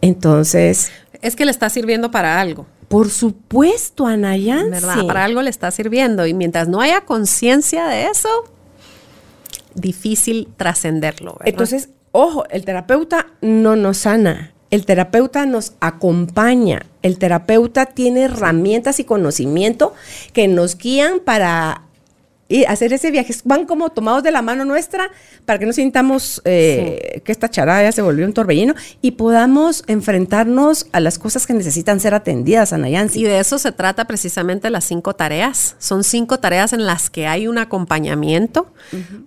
Entonces... Es que le está sirviendo para algo. Por supuesto, Anayan. ¿Verdad? Para algo le está sirviendo. Y mientras no haya conciencia de eso, difícil trascenderlo. Entonces, ojo, el terapeuta no nos sana. El terapeuta nos acompaña. El terapeuta tiene herramientas y conocimiento que nos guían para y hacer ese viaje. Van como tomados de la mano nuestra para que no sintamos eh, que esta charada ya se volvió un torbellino y podamos enfrentarnos a las cosas que necesitan ser atendidas, Anayansi. Y de eso se trata precisamente las cinco tareas. Son cinco tareas en las que hay un acompañamiento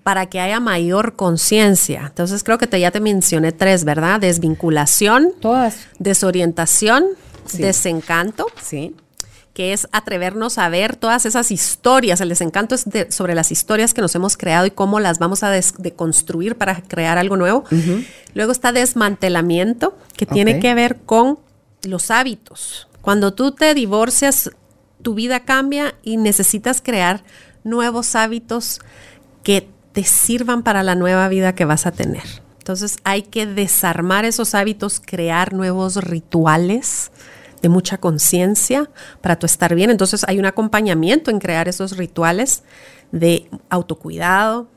para que haya mayor conciencia. Entonces creo que te, ya te mencioné tres, ¿verdad? Desvinculación. Todas. Desorientación. Desencanto. Sí que es atrevernos a ver todas esas historias. El desencanto es sobre las historias que nos hemos creado y cómo las vamos a deconstruir para crear algo nuevo. Luego está desmantelamiento, que tiene que ver con los hábitos. Cuando tú te divorcias, tu vida cambia y necesitas crear nuevos hábitos que te sirvan para la nueva vida que vas a tener. Entonces hay que desarmar esos hábitos, crear nuevos rituales, de mucha conciencia para tu estar bien. Entonces hay un acompañamiento en crear esos rituales de autocuidado,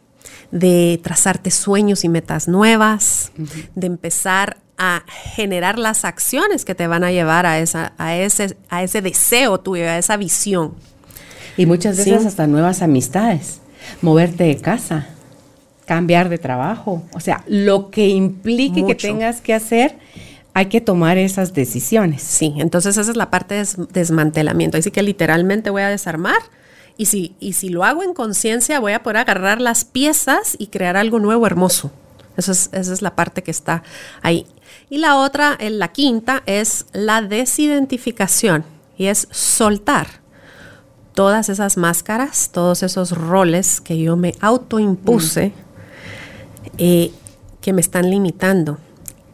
de trazarte sueños y metas nuevas, de empezar a generar las acciones que te van a llevar a, esa, a, ese, a ese deseo tuyo, a esa visión. Y muchas veces hasta nuevas amistades, moverte de casa, cambiar de trabajo, o sea, lo que implique que tengas que hacer, hay que tomar esas decisiones. Sí, entonces esa es la parte de desmantelamiento. Así que literalmente voy a desarmar y si, y si lo hago en conciencia, voy a poder agarrar las piezas y crear algo nuevo, hermoso. Eso es, esa es la parte que está ahí. Y la otra, la quinta, es la desidentificación y es soltar todas esas máscaras, todos esos roles que yo me autoimpuse, mm. eh, que me están limitando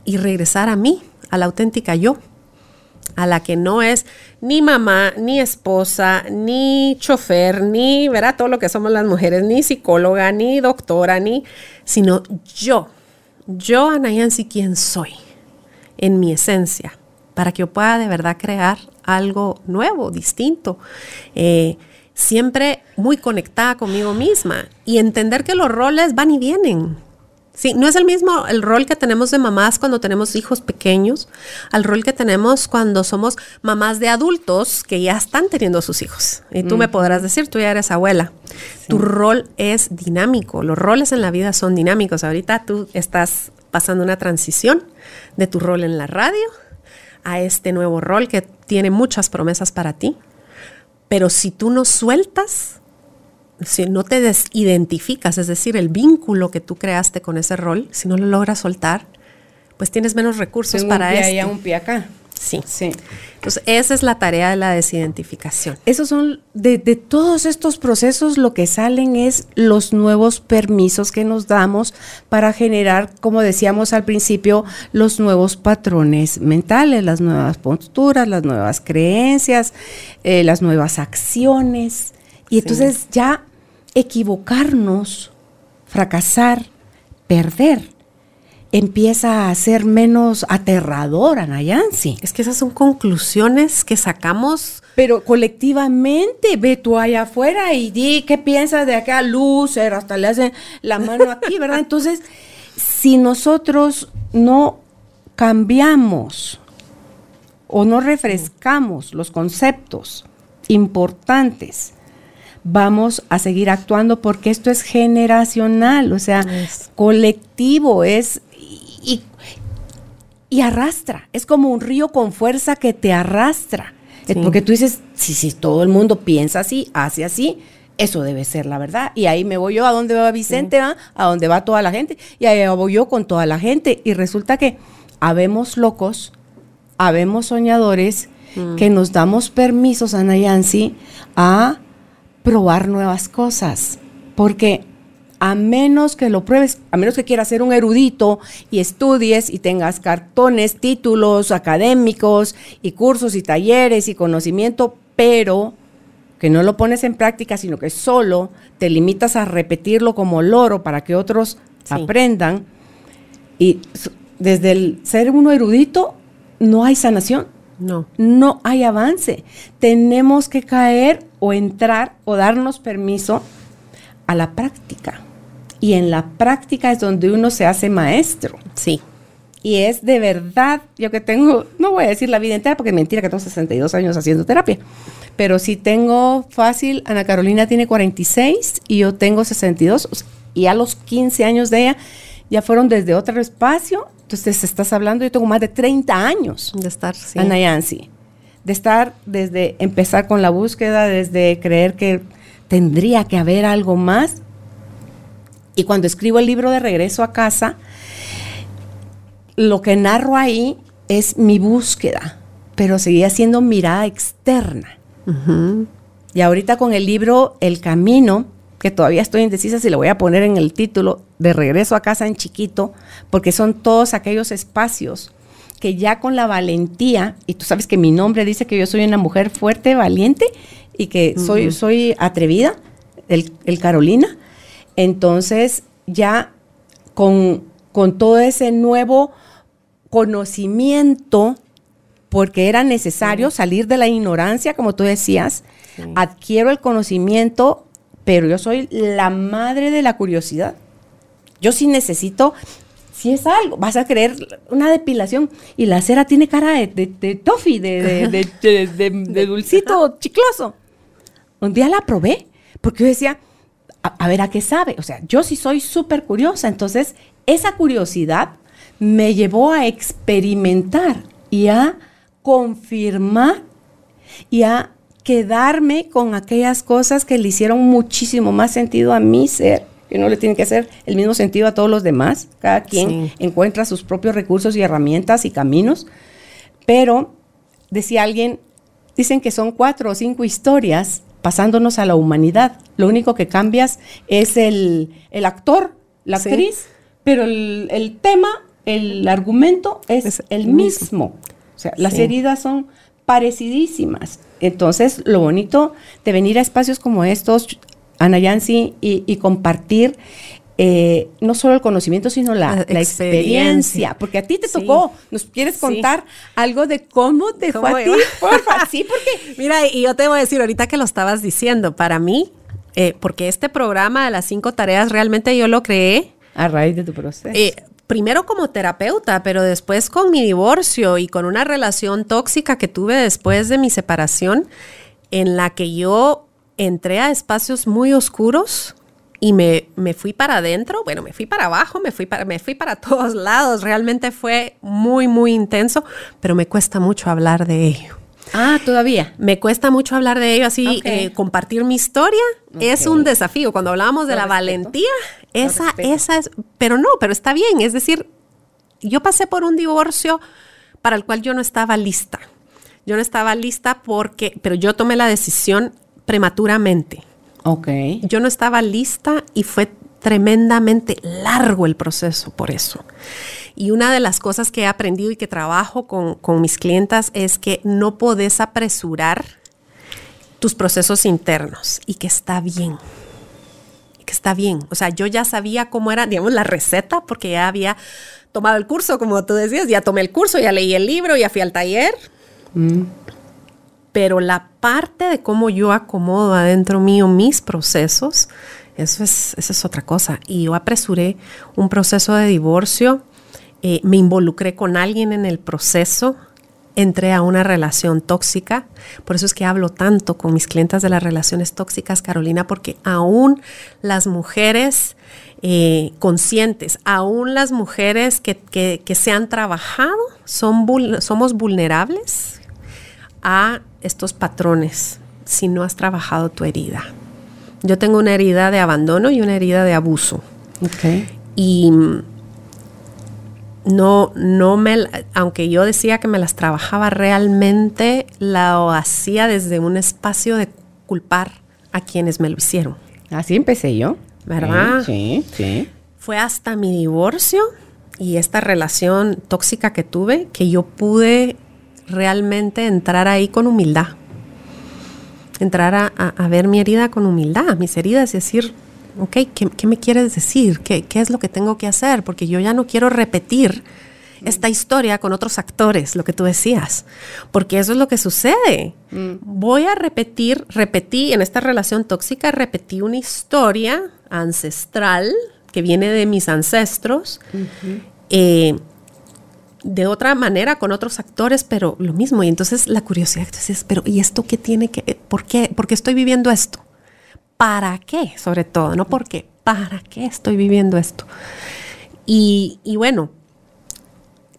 y regresar a mí, a la auténtica yo, a la que no es ni mamá, ni esposa, ni chofer, ni, verá todo lo que somos las mujeres, ni psicóloga, ni doctora, ni, sino yo, yo, Anayansi, quién soy en mi esencia, para que yo pueda de verdad crear algo nuevo, distinto. Eh, siempre muy conectada conmigo misma y entender que los roles van y vienen. Sí, no es el mismo el rol que tenemos de mamás cuando tenemos hijos pequeños al rol que tenemos cuando somos mamás de adultos que ya están teniendo sus hijos. Y tú me podrás decir, tú ya eres abuela. Tu rol es dinámico, los roles en la vida son dinámicos. Ahorita tú estás pasando una transición de tu rol en la radio a este nuevo rol que tiene muchas promesas para ti. Pero si tú no sueltas, si no te desidentificas, es decir, el vínculo que tú creaste con ese rol, si no lo logras soltar, pues tienes menos recursos para eso. Un pie un pie acá. Sí. sí. Entonces, esa es la tarea de la desidentificación. Esos son, de, todos estos procesos, lo que salen es los nuevos permisos que nos damos para generar, como decíamos al principio, los nuevos patrones mentales, las nuevas posturas, las nuevas creencias, eh, las nuevas acciones. Y entonces ya equivocarnos, fracasar, perder empieza a ser menos aterradora, Nayansi. Es que esas son conclusiones que sacamos. Pero colectivamente, ve tú allá afuera y di qué piensas de acá, loser, hasta le hacen la mano aquí, ¿verdad? Entonces, si nosotros no cambiamos o no refrescamos los conceptos importantes, vamos a seguir actuando porque esto es generacional, o sea, colectivo, es y, arrastra. Es como un río con fuerza que te arrastra. Porque tú dices, si, todo el mundo piensa así, hace así, eso debe ser la verdad. Y ahí me voy yo, a dónde va Vicente, va, a dónde va toda la gente, y ahí voy yo con toda la gente. Y resulta que habemos locos, habemos soñadores, mm. que nos damos permisos, a Nayansi, a probar nuevas cosas. Porque a menos que lo pruebes, a menos que quieras ser un erudito y estudies y tengas cartones, títulos académicos y cursos y talleres y conocimiento, pero que no lo pones en práctica, sino que solo te limitas a repetirlo como loro para que otros aprendan. Y desde el ser uno erudito no hay sanación. No. No hay avance. Tenemos que caer o entrar o darnos permiso a la práctica y en la práctica es donde uno se hace maestro. Sí. Y es de verdad, yo que tengo, no voy a decir la vida entera porque es mentira que tengo 62 años haciendo terapia, pero si tengo fácil, Ana Carolina tiene 46 y yo tengo 62, y a los 15 años de ella ya fueron desde otro espacio, entonces estás hablando, yo tengo más de 30 años de estar, sí. Ana Yancy, de estar desde empezar con la búsqueda, desde creer que tendría que haber algo más y cuando escribo el libro de regreso a casa, lo que narro ahí es mi búsqueda, pero seguía siendo mirada externa. Y ahorita con el libro El Camino, que todavía estoy indecisa si lo voy a poner en el título de regreso a casa en chiquito, porque son todos aquellos espacios que ya con la valentía, y tú sabes que mi nombre dice que yo soy una mujer fuerte, valiente, y que soy, soy atrevida, el Carolina, entonces, ya con, todo ese nuevo conocimiento, porque era necesario salir de la ignorancia, como tú decías, adquiero el conocimiento, pero yo soy la madre de la curiosidad. Yo sí necesito si es algo, vas a creer una depilación y la cera tiene cara de, de, de toffee, de, de, dulcito chicloso. Un día la probé porque yo decía, a, ver a qué sabe. O sea, yo sí soy súper curiosa. Entonces, esa curiosidad me llevó a experimentar y a confirmar y a quedarme con aquellas cosas que le hicieron muchísimo más sentido a mi ser que no le tiene que hacer el mismo sentido a todos los demás. Cada quien encuentra sus propios recursos y herramientas y caminos. Pero, decía alguien, dicen que son cuatro o cinco historias pasándonos a la humanidad. Lo único que cambias es el, actor, la actriz, pero el, tema, el argumento es, el mismo. O sea, las heridas son parecidísimas. Entonces, lo bonito de venir a espacios como estos, Ana Yancy, y, compartir eh, no solo el conocimiento, sino la, experiencia. Porque a ti te tocó. ¿Nos quieres contar algo de cómo te fue a ti? sí, porque. Mira, y yo te voy a decir ahorita que lo estabas diciendo, para mí, eh, porque este programa de las cinco tareas realmente yo lo creé. A raíz de tu proceso. Eh, primero como terapeuta, pero después con mi divorcio y con una relación tóxica que tuve después de mi separación, en la que yo entré a espacios muy oscuros y me, me fui para adentro, bueno, me fui para abajo, me fui para, me fui para todos lados, realmente fue muy, muy intenso, pero me cuesta mucho hablar de ello. Ah, todavía. Me cuesta mucho hablar de ello, así eh, compartir mi historia es un desafío. Cuando hablábamos de la valentía, esa, esa es, pero no, pero está bien. Es decir, yo pasé por un divorcio para el cual yo no estaba lista. Yo no estaba lista porque, pero yo tomé la decisión prematuramente. Ok. Yo no estaba lista y fue tremendamente largo el proceso por eso. Y una de las cosas que he aprendido y que trabajo con, mis clientas es que no podés apresurar tus procesos internos y que está bien. que está bien. O sea, yo ya sabía cómo era, digamos, la receta porque ya había tomado el curso, como tú decías, ya tomé el curso, ya leí el libro, ya fui al taller. Mm pero la parte de cómo yo acomodo adentro mío mis procesos, eso es, eso es otra cosa. Y yo apresuré un proceso de divorcio, eh, me involucré con alguien en el proceso, entré a una relación tóxica. Por eso es que hablo tanto con mis clientes de las relaciones tóxicas, Carolina, porque aún las mujeres eh, conscientes, aún las mujeres que, que, se han trabajado, son, somos vulnerables a estos patrones si no has trabajado tu herida. Yo tengo una herida de abandono y una herida de abuso. Y no, no me, aunque yo decía que me las trabajaba realmente, la hacía desde un espacio de culpar a quienes me lo hicieron. Así empecé yo. ¿Verdad? Sí, sí. Fue hasta mi divorcio y esta relación tóxica que tuve que yo pude realmente entrar ahí con humildad. Entrar a, ver mi herida con humildad, mis heridas y decir, ok, ¿qué, me quieres decir? ¿Qué, es lo que tengo que hacer? Porque yo ya no quiero repetir esta historia con otros actores, lo que tú decías, porque eso es lo que sucede. Mm. Voy a repetir, repetí en esta relación tóxica, repetí una historia ancestral que viene de mis ancestros de otra manera con otros actores, pero lo mismo. Y entonces la curiosidad, entonces, pero ¿y esto qué tiene que, por qué, por qué estoy viviendo esto? ¿Para qué? Sobre todo, no por qué, ¿para qué estoy viviendo esto? Y, bueno,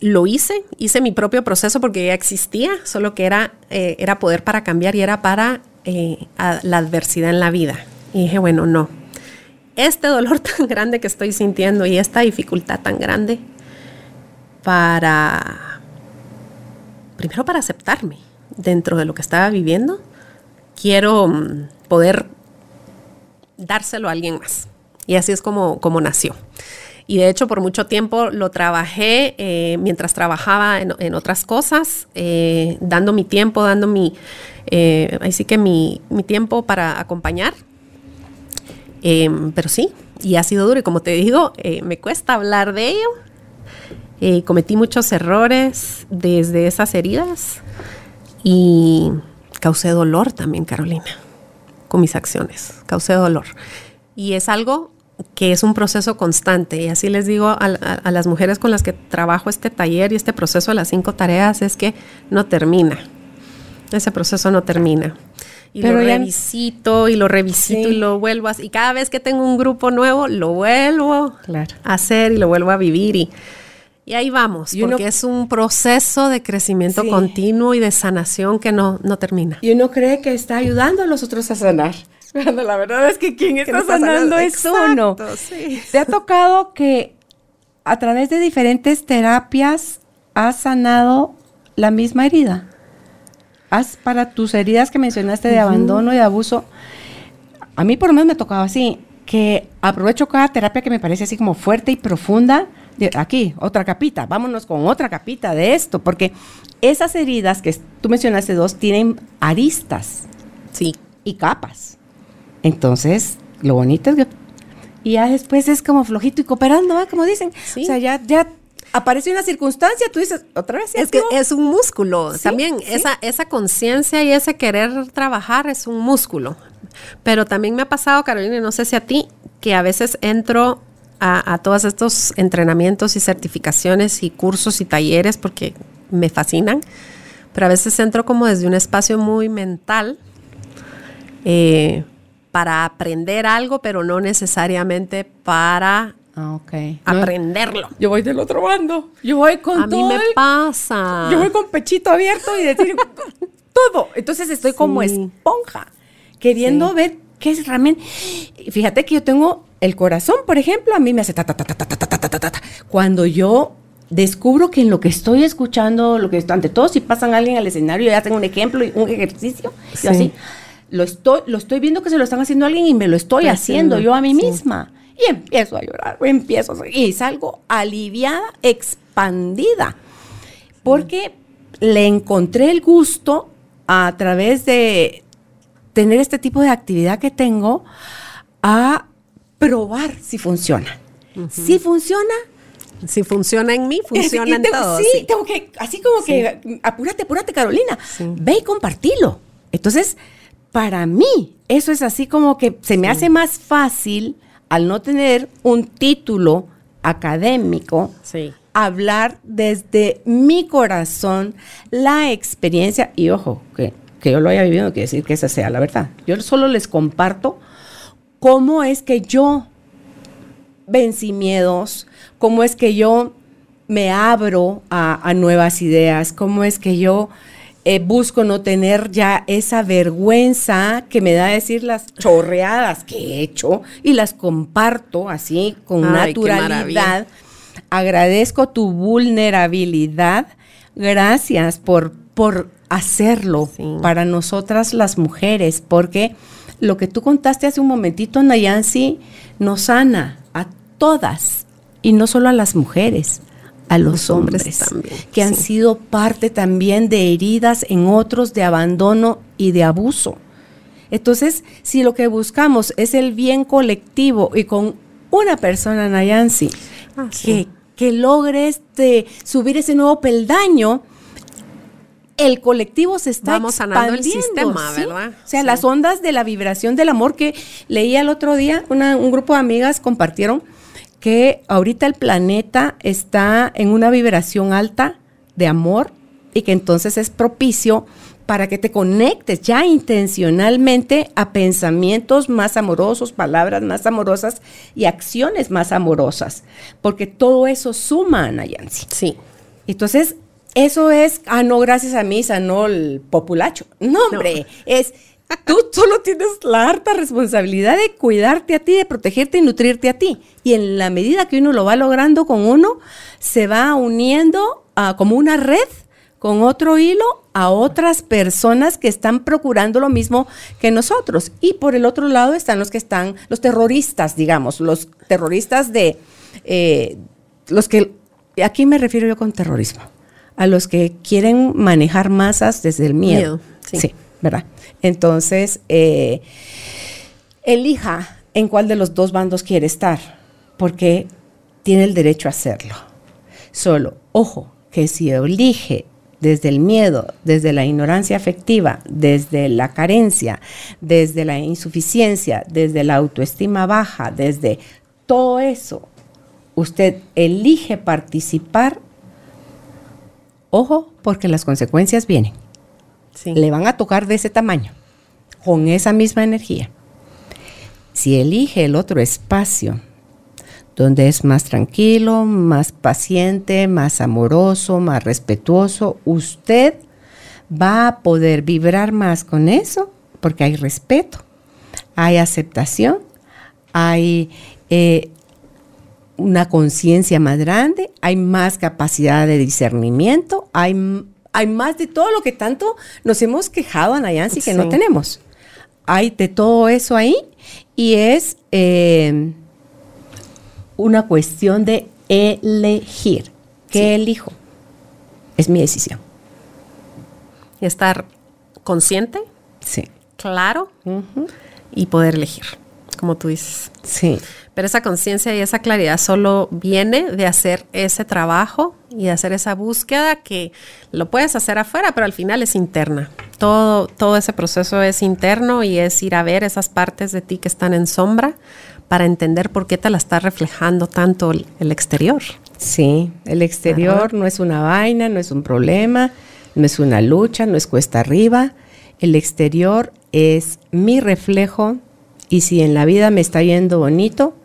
lo hice, hice mi propio proceso porque ya existía, solo que era, eh, era poder para cambiar y era para eh, la adversidad en la vida. Y dije, bueno, no, este dolor tan grande que estoy sintiendo y esta dificultad tan grande, para, primero para aceptarme dentro de lo que estaba viviendo. Quiero mm, poder dárselo a alguien más. Y así es como, como nació. Y de hecho por mucho tiempo lo trabajé eh, mientras trabajaba en, otras cosas, eh, dando mi tiempo, dando mi, eh, así que mi, mi, tiempo para acompañar. Em, pero sí, y ha sido duro y como te digo, me cuesta hablar de ello, cometí muchos errores desde esas heridas y causé dolor también, Carolina, con mis acciones. Causé dolor. Y es algo que es un proceso constante. Y así les digo a, a, las mujeres con las que trabajo este taller y este proceso de las cinco tareas, es que no termina. Ese proceso no termina. Y lo revisito y lo revisito y lo vuelvo a Y cada vez que tengo un grupo nuevo, lo vuelvo a hacer y lo vuelvo a vivir. Y, y ahí vamos, porque es un proceso de crecimiento continuo y de sanación que no, no termina. Y uno cree que está ayudando a los otros a sanar. Cuando la verdad es que quien está, sanando, es uno. ¿Te ha tocado que a través de diferentes terapias has sanado la misma herida? ¿Has para tus heridas que mencionaste de abandono y de abuso? A mí por lo menos me tocaba así, que aprovecho cada terapia que me parece así como fuerte y profunda aquí, otra capita, vámonos con otra capita de esto, porque esas heridas que tú mencionaste dos tienen aristas. Sí. Y capas. Entonces, lo bonito es que. Y ya después es como flojito y cooperando, ¿va? Como dicen. O sea, ya, ya aparece una circunstancia, tú dices, otra vez. Es que es un músculo. también esa, esa conciencia y ese querer trabajar es un músculo. Pero también me ha pasado, Carolina, no sé si a ti, que a veces entro a, todos estos entrenamientos y certificaciones y cursos y talleres porque me fascinan, pero a veces entro como desde un espacio muy mental eh, para aprender algo, pero no necesariamente para ah, aprenderlo. yo voy del otro bando. Yo voy con a mí me pasa. Yo voy con pechito abierto y decir todo. Entonces estoy como esponja, queriendo ver qué es realmente. Fíjate que yo tengo el corazón, por ejemplo, a mí me hace ta ta ta ta ta ta ta ta ta Cuando yo descubro que en lo que estoy escuchando, lo que ante todo si pasan alguien al escenario y hacen un ejemplo y un ejercicio, yo así lo estoy lo estoy viendo que se lo están haciendo a alguien y me lo estoy haciendo yo a mí misma. Y empiezo a llorar, o empiezo a, y salgo aliviada, expandida. Porque le encontré el gusto a través de tener este tipo de actividad que tengo a probar si funciona. Si funciona, si funciona en mí, funciona en todos. Sí, tengo que, así como que, apúrate, apúrate, Carolina. Ve y compartilo. Entonces, para mí, eso es así como que se me hace más fácil, al no tener un título académico, hablar desde mi corazón la experiencia. Y ojo, que, que yo lo haya vivido no quiere decir que esa sea la verdad. Yo solo les comparto cómo es que yo vencí miedos, cómo es que yo me abro a, nuevas ideas, cómo es que yo eh, busco no tener ya esa vergüenza que me da decir las chorreadas que he hecho y las comparto así con naturalidad. Agradezco tu vulnerabilidad. Gracias por, por hacerlo para nosotras las mujeres, porque lo que tú contaste hace un momentito, Nayansi, nos sana a todas, y no solo a las mujeres, a los, hombres, también, que han sido parte también de heridas en otros de abandono y de abuso. Entonces, si lo que buscamos es el bien colectivo y con una persona, Nayansi, ah, que, que logre este, subir ese nuevo peldaño, el colectivo se está Vamos sanando el sistema, ¿verdad? O sea, las ondas de la vibración del amor que leía el otro día, un grupo de amigas compartieron que ahorita el planeta está en una vibración alta de amor y que entonces es propicio para que te conectes ya intencionalmente a pensamientos más amorosos, palabras más amorosas y acciones más amorosas, porque todo eso suma, Nayansi. Sí. Entonces, eso es, ah, no, gracias a mí sanó el populacho. No, hombre, es, tú solo tienes la harta responsabilidad de cuidarte a ti, de protegerte y nutrirte a ti. Y en la medida que uno lo va logrando con uno, se va uniendo como una red con otro hilo a otras personas que están procurando lo mismo que nosotros. Y por el otro lado están los que están, los terroristas, digamos, los terroristas de, eh, los que, aquí me refiero yo con terrorismo a los que quieren manejar masas desde el miedo. sí. ¿verdad? Entonces, eh, elija en cuál de los dos bandos quiere estar, porque tiene el derecho a hacerlo. Solo, ojo, que si elige desde el miedo, desde la ignorancia afectiva, desde la carencia, desde la insuficiencia, desde la autoestima baja, desde todo eso usted elige participar, ojo, porque las consecuencias vienen. Le van a tocar de ese tamaño, con esa misma energía. Si elige el otro espacio, donde es más tranquilo, más paciente, más amoroso, más respetuoso, usted va a poder vibrar más con eso porque hay respeto, hay aceptación, hay eh, una conciencia más grande, hay más capacidad de discernimiento, hay, hay más de todo lo que tanto nos hemos quejado, Anayansi, que no tenemos. Hay de todo eso ahí y es eh, una cuestión de elegir. ¿Qué elijo? Es mi decisión. Y estar consciente, sí. claro y poder elegir, como tú dices. Sí. Pero esa conciencia y esa claridad solo viene de hacer ese trabajo y de hacer esa búsqueda que lo puedes hacer afuera, pero al final es interna. Todo, todo ese proceso es interno y es ir a ver esas partes de ti que están en sombra para entender por qué te la está reflejando tanto el, exterior. Sí, el exterior no es una vaina, no es un problema, no es una lucha, no es cuesta arriba. El exterior es mi reflejo y si en la vida me está yendo bonito,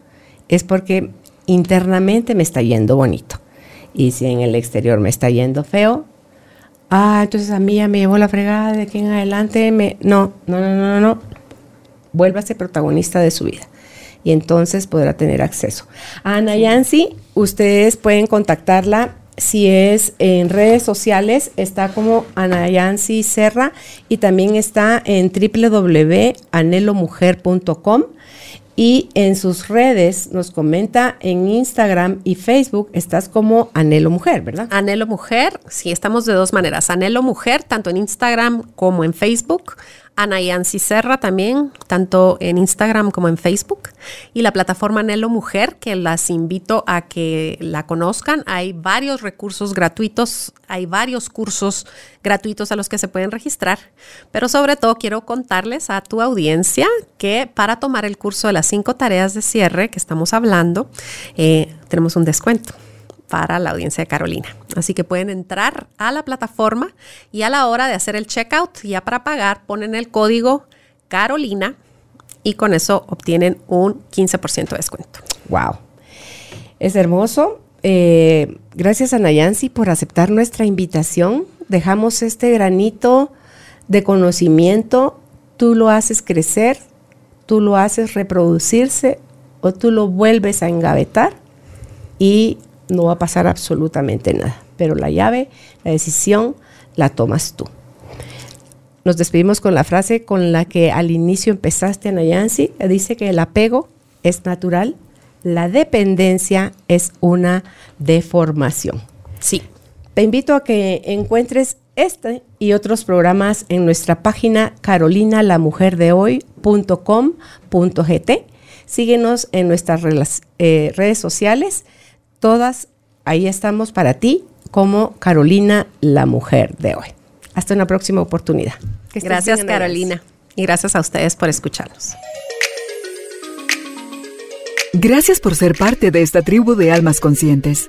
es porque internamente me está yendo bonito. Y si en el exterior me está yendo feo, ah, entonces a mí ya me llevó la fregada de que en adelante me... No, no, no, no, no. Vuélvase protagonista de su vida y entonces podrá tener acceso. A Ana Yancy, ustedes pueden contactarla si es en redes sociales, está como Ana Yancy Serra y también está en www.anelomujer.com y en sus redes nos comenta en Instagram y Facebook, estás como Anhelo Mujer, ¿verdad? Anhelo Mujer, sí, estamos de dos maneras. Anhelo Mujer, tanto en Instagram como en Facebook. Ana Yancy Serra también, tanto en Instagram como en Facebook. Y la plataforma Anhelo Mujer, que las invito a que la conozcan. Hay varios recursos gratuitos, hay varios cursos gratuitos a los que se pueden registrar. Pero sobre todo quiero contarles a tu audiencia que para tomar el curso de las cinco tareas de cierre que estamos hablando, eh, tenemos un descuento para la audiencia de Carolina. Así que pueden entrar a la plataforma y a la hora de hacer el checkout, ya para pagar, ponen el código Carolina y con eso obtienen un 15% de descuento. ¡Wow! Es hermoso. Eh, gracias a Nayansi por aceptar nuestra invitación. Dejamos este granito de conocimiento. Tú lo haces crecer, tú lo haces reproducirse o tú lo vuelves a engavetar y no va a pasar absolutamente nada. Pero la llave, la decisión, la tomas tú. Nos despedimos con la frase con la que al inicio empezaste, Anayansi. Dice que el apego es natural, la dependencia es una deformación. Sí. Te invito a que encuentres este y otros programas en nuestra página carolinalamujerdehoy.com.gt. Síguenos en nuestras eh, redes sociales todas ahí estamos para ti como Carolina, la mujer de hoy. Hasta una próxima oportunidad. Gracias Carolina y gracias a ustedes por escucharnos. Gracias por ser parte de esta tribu de almas conscientes.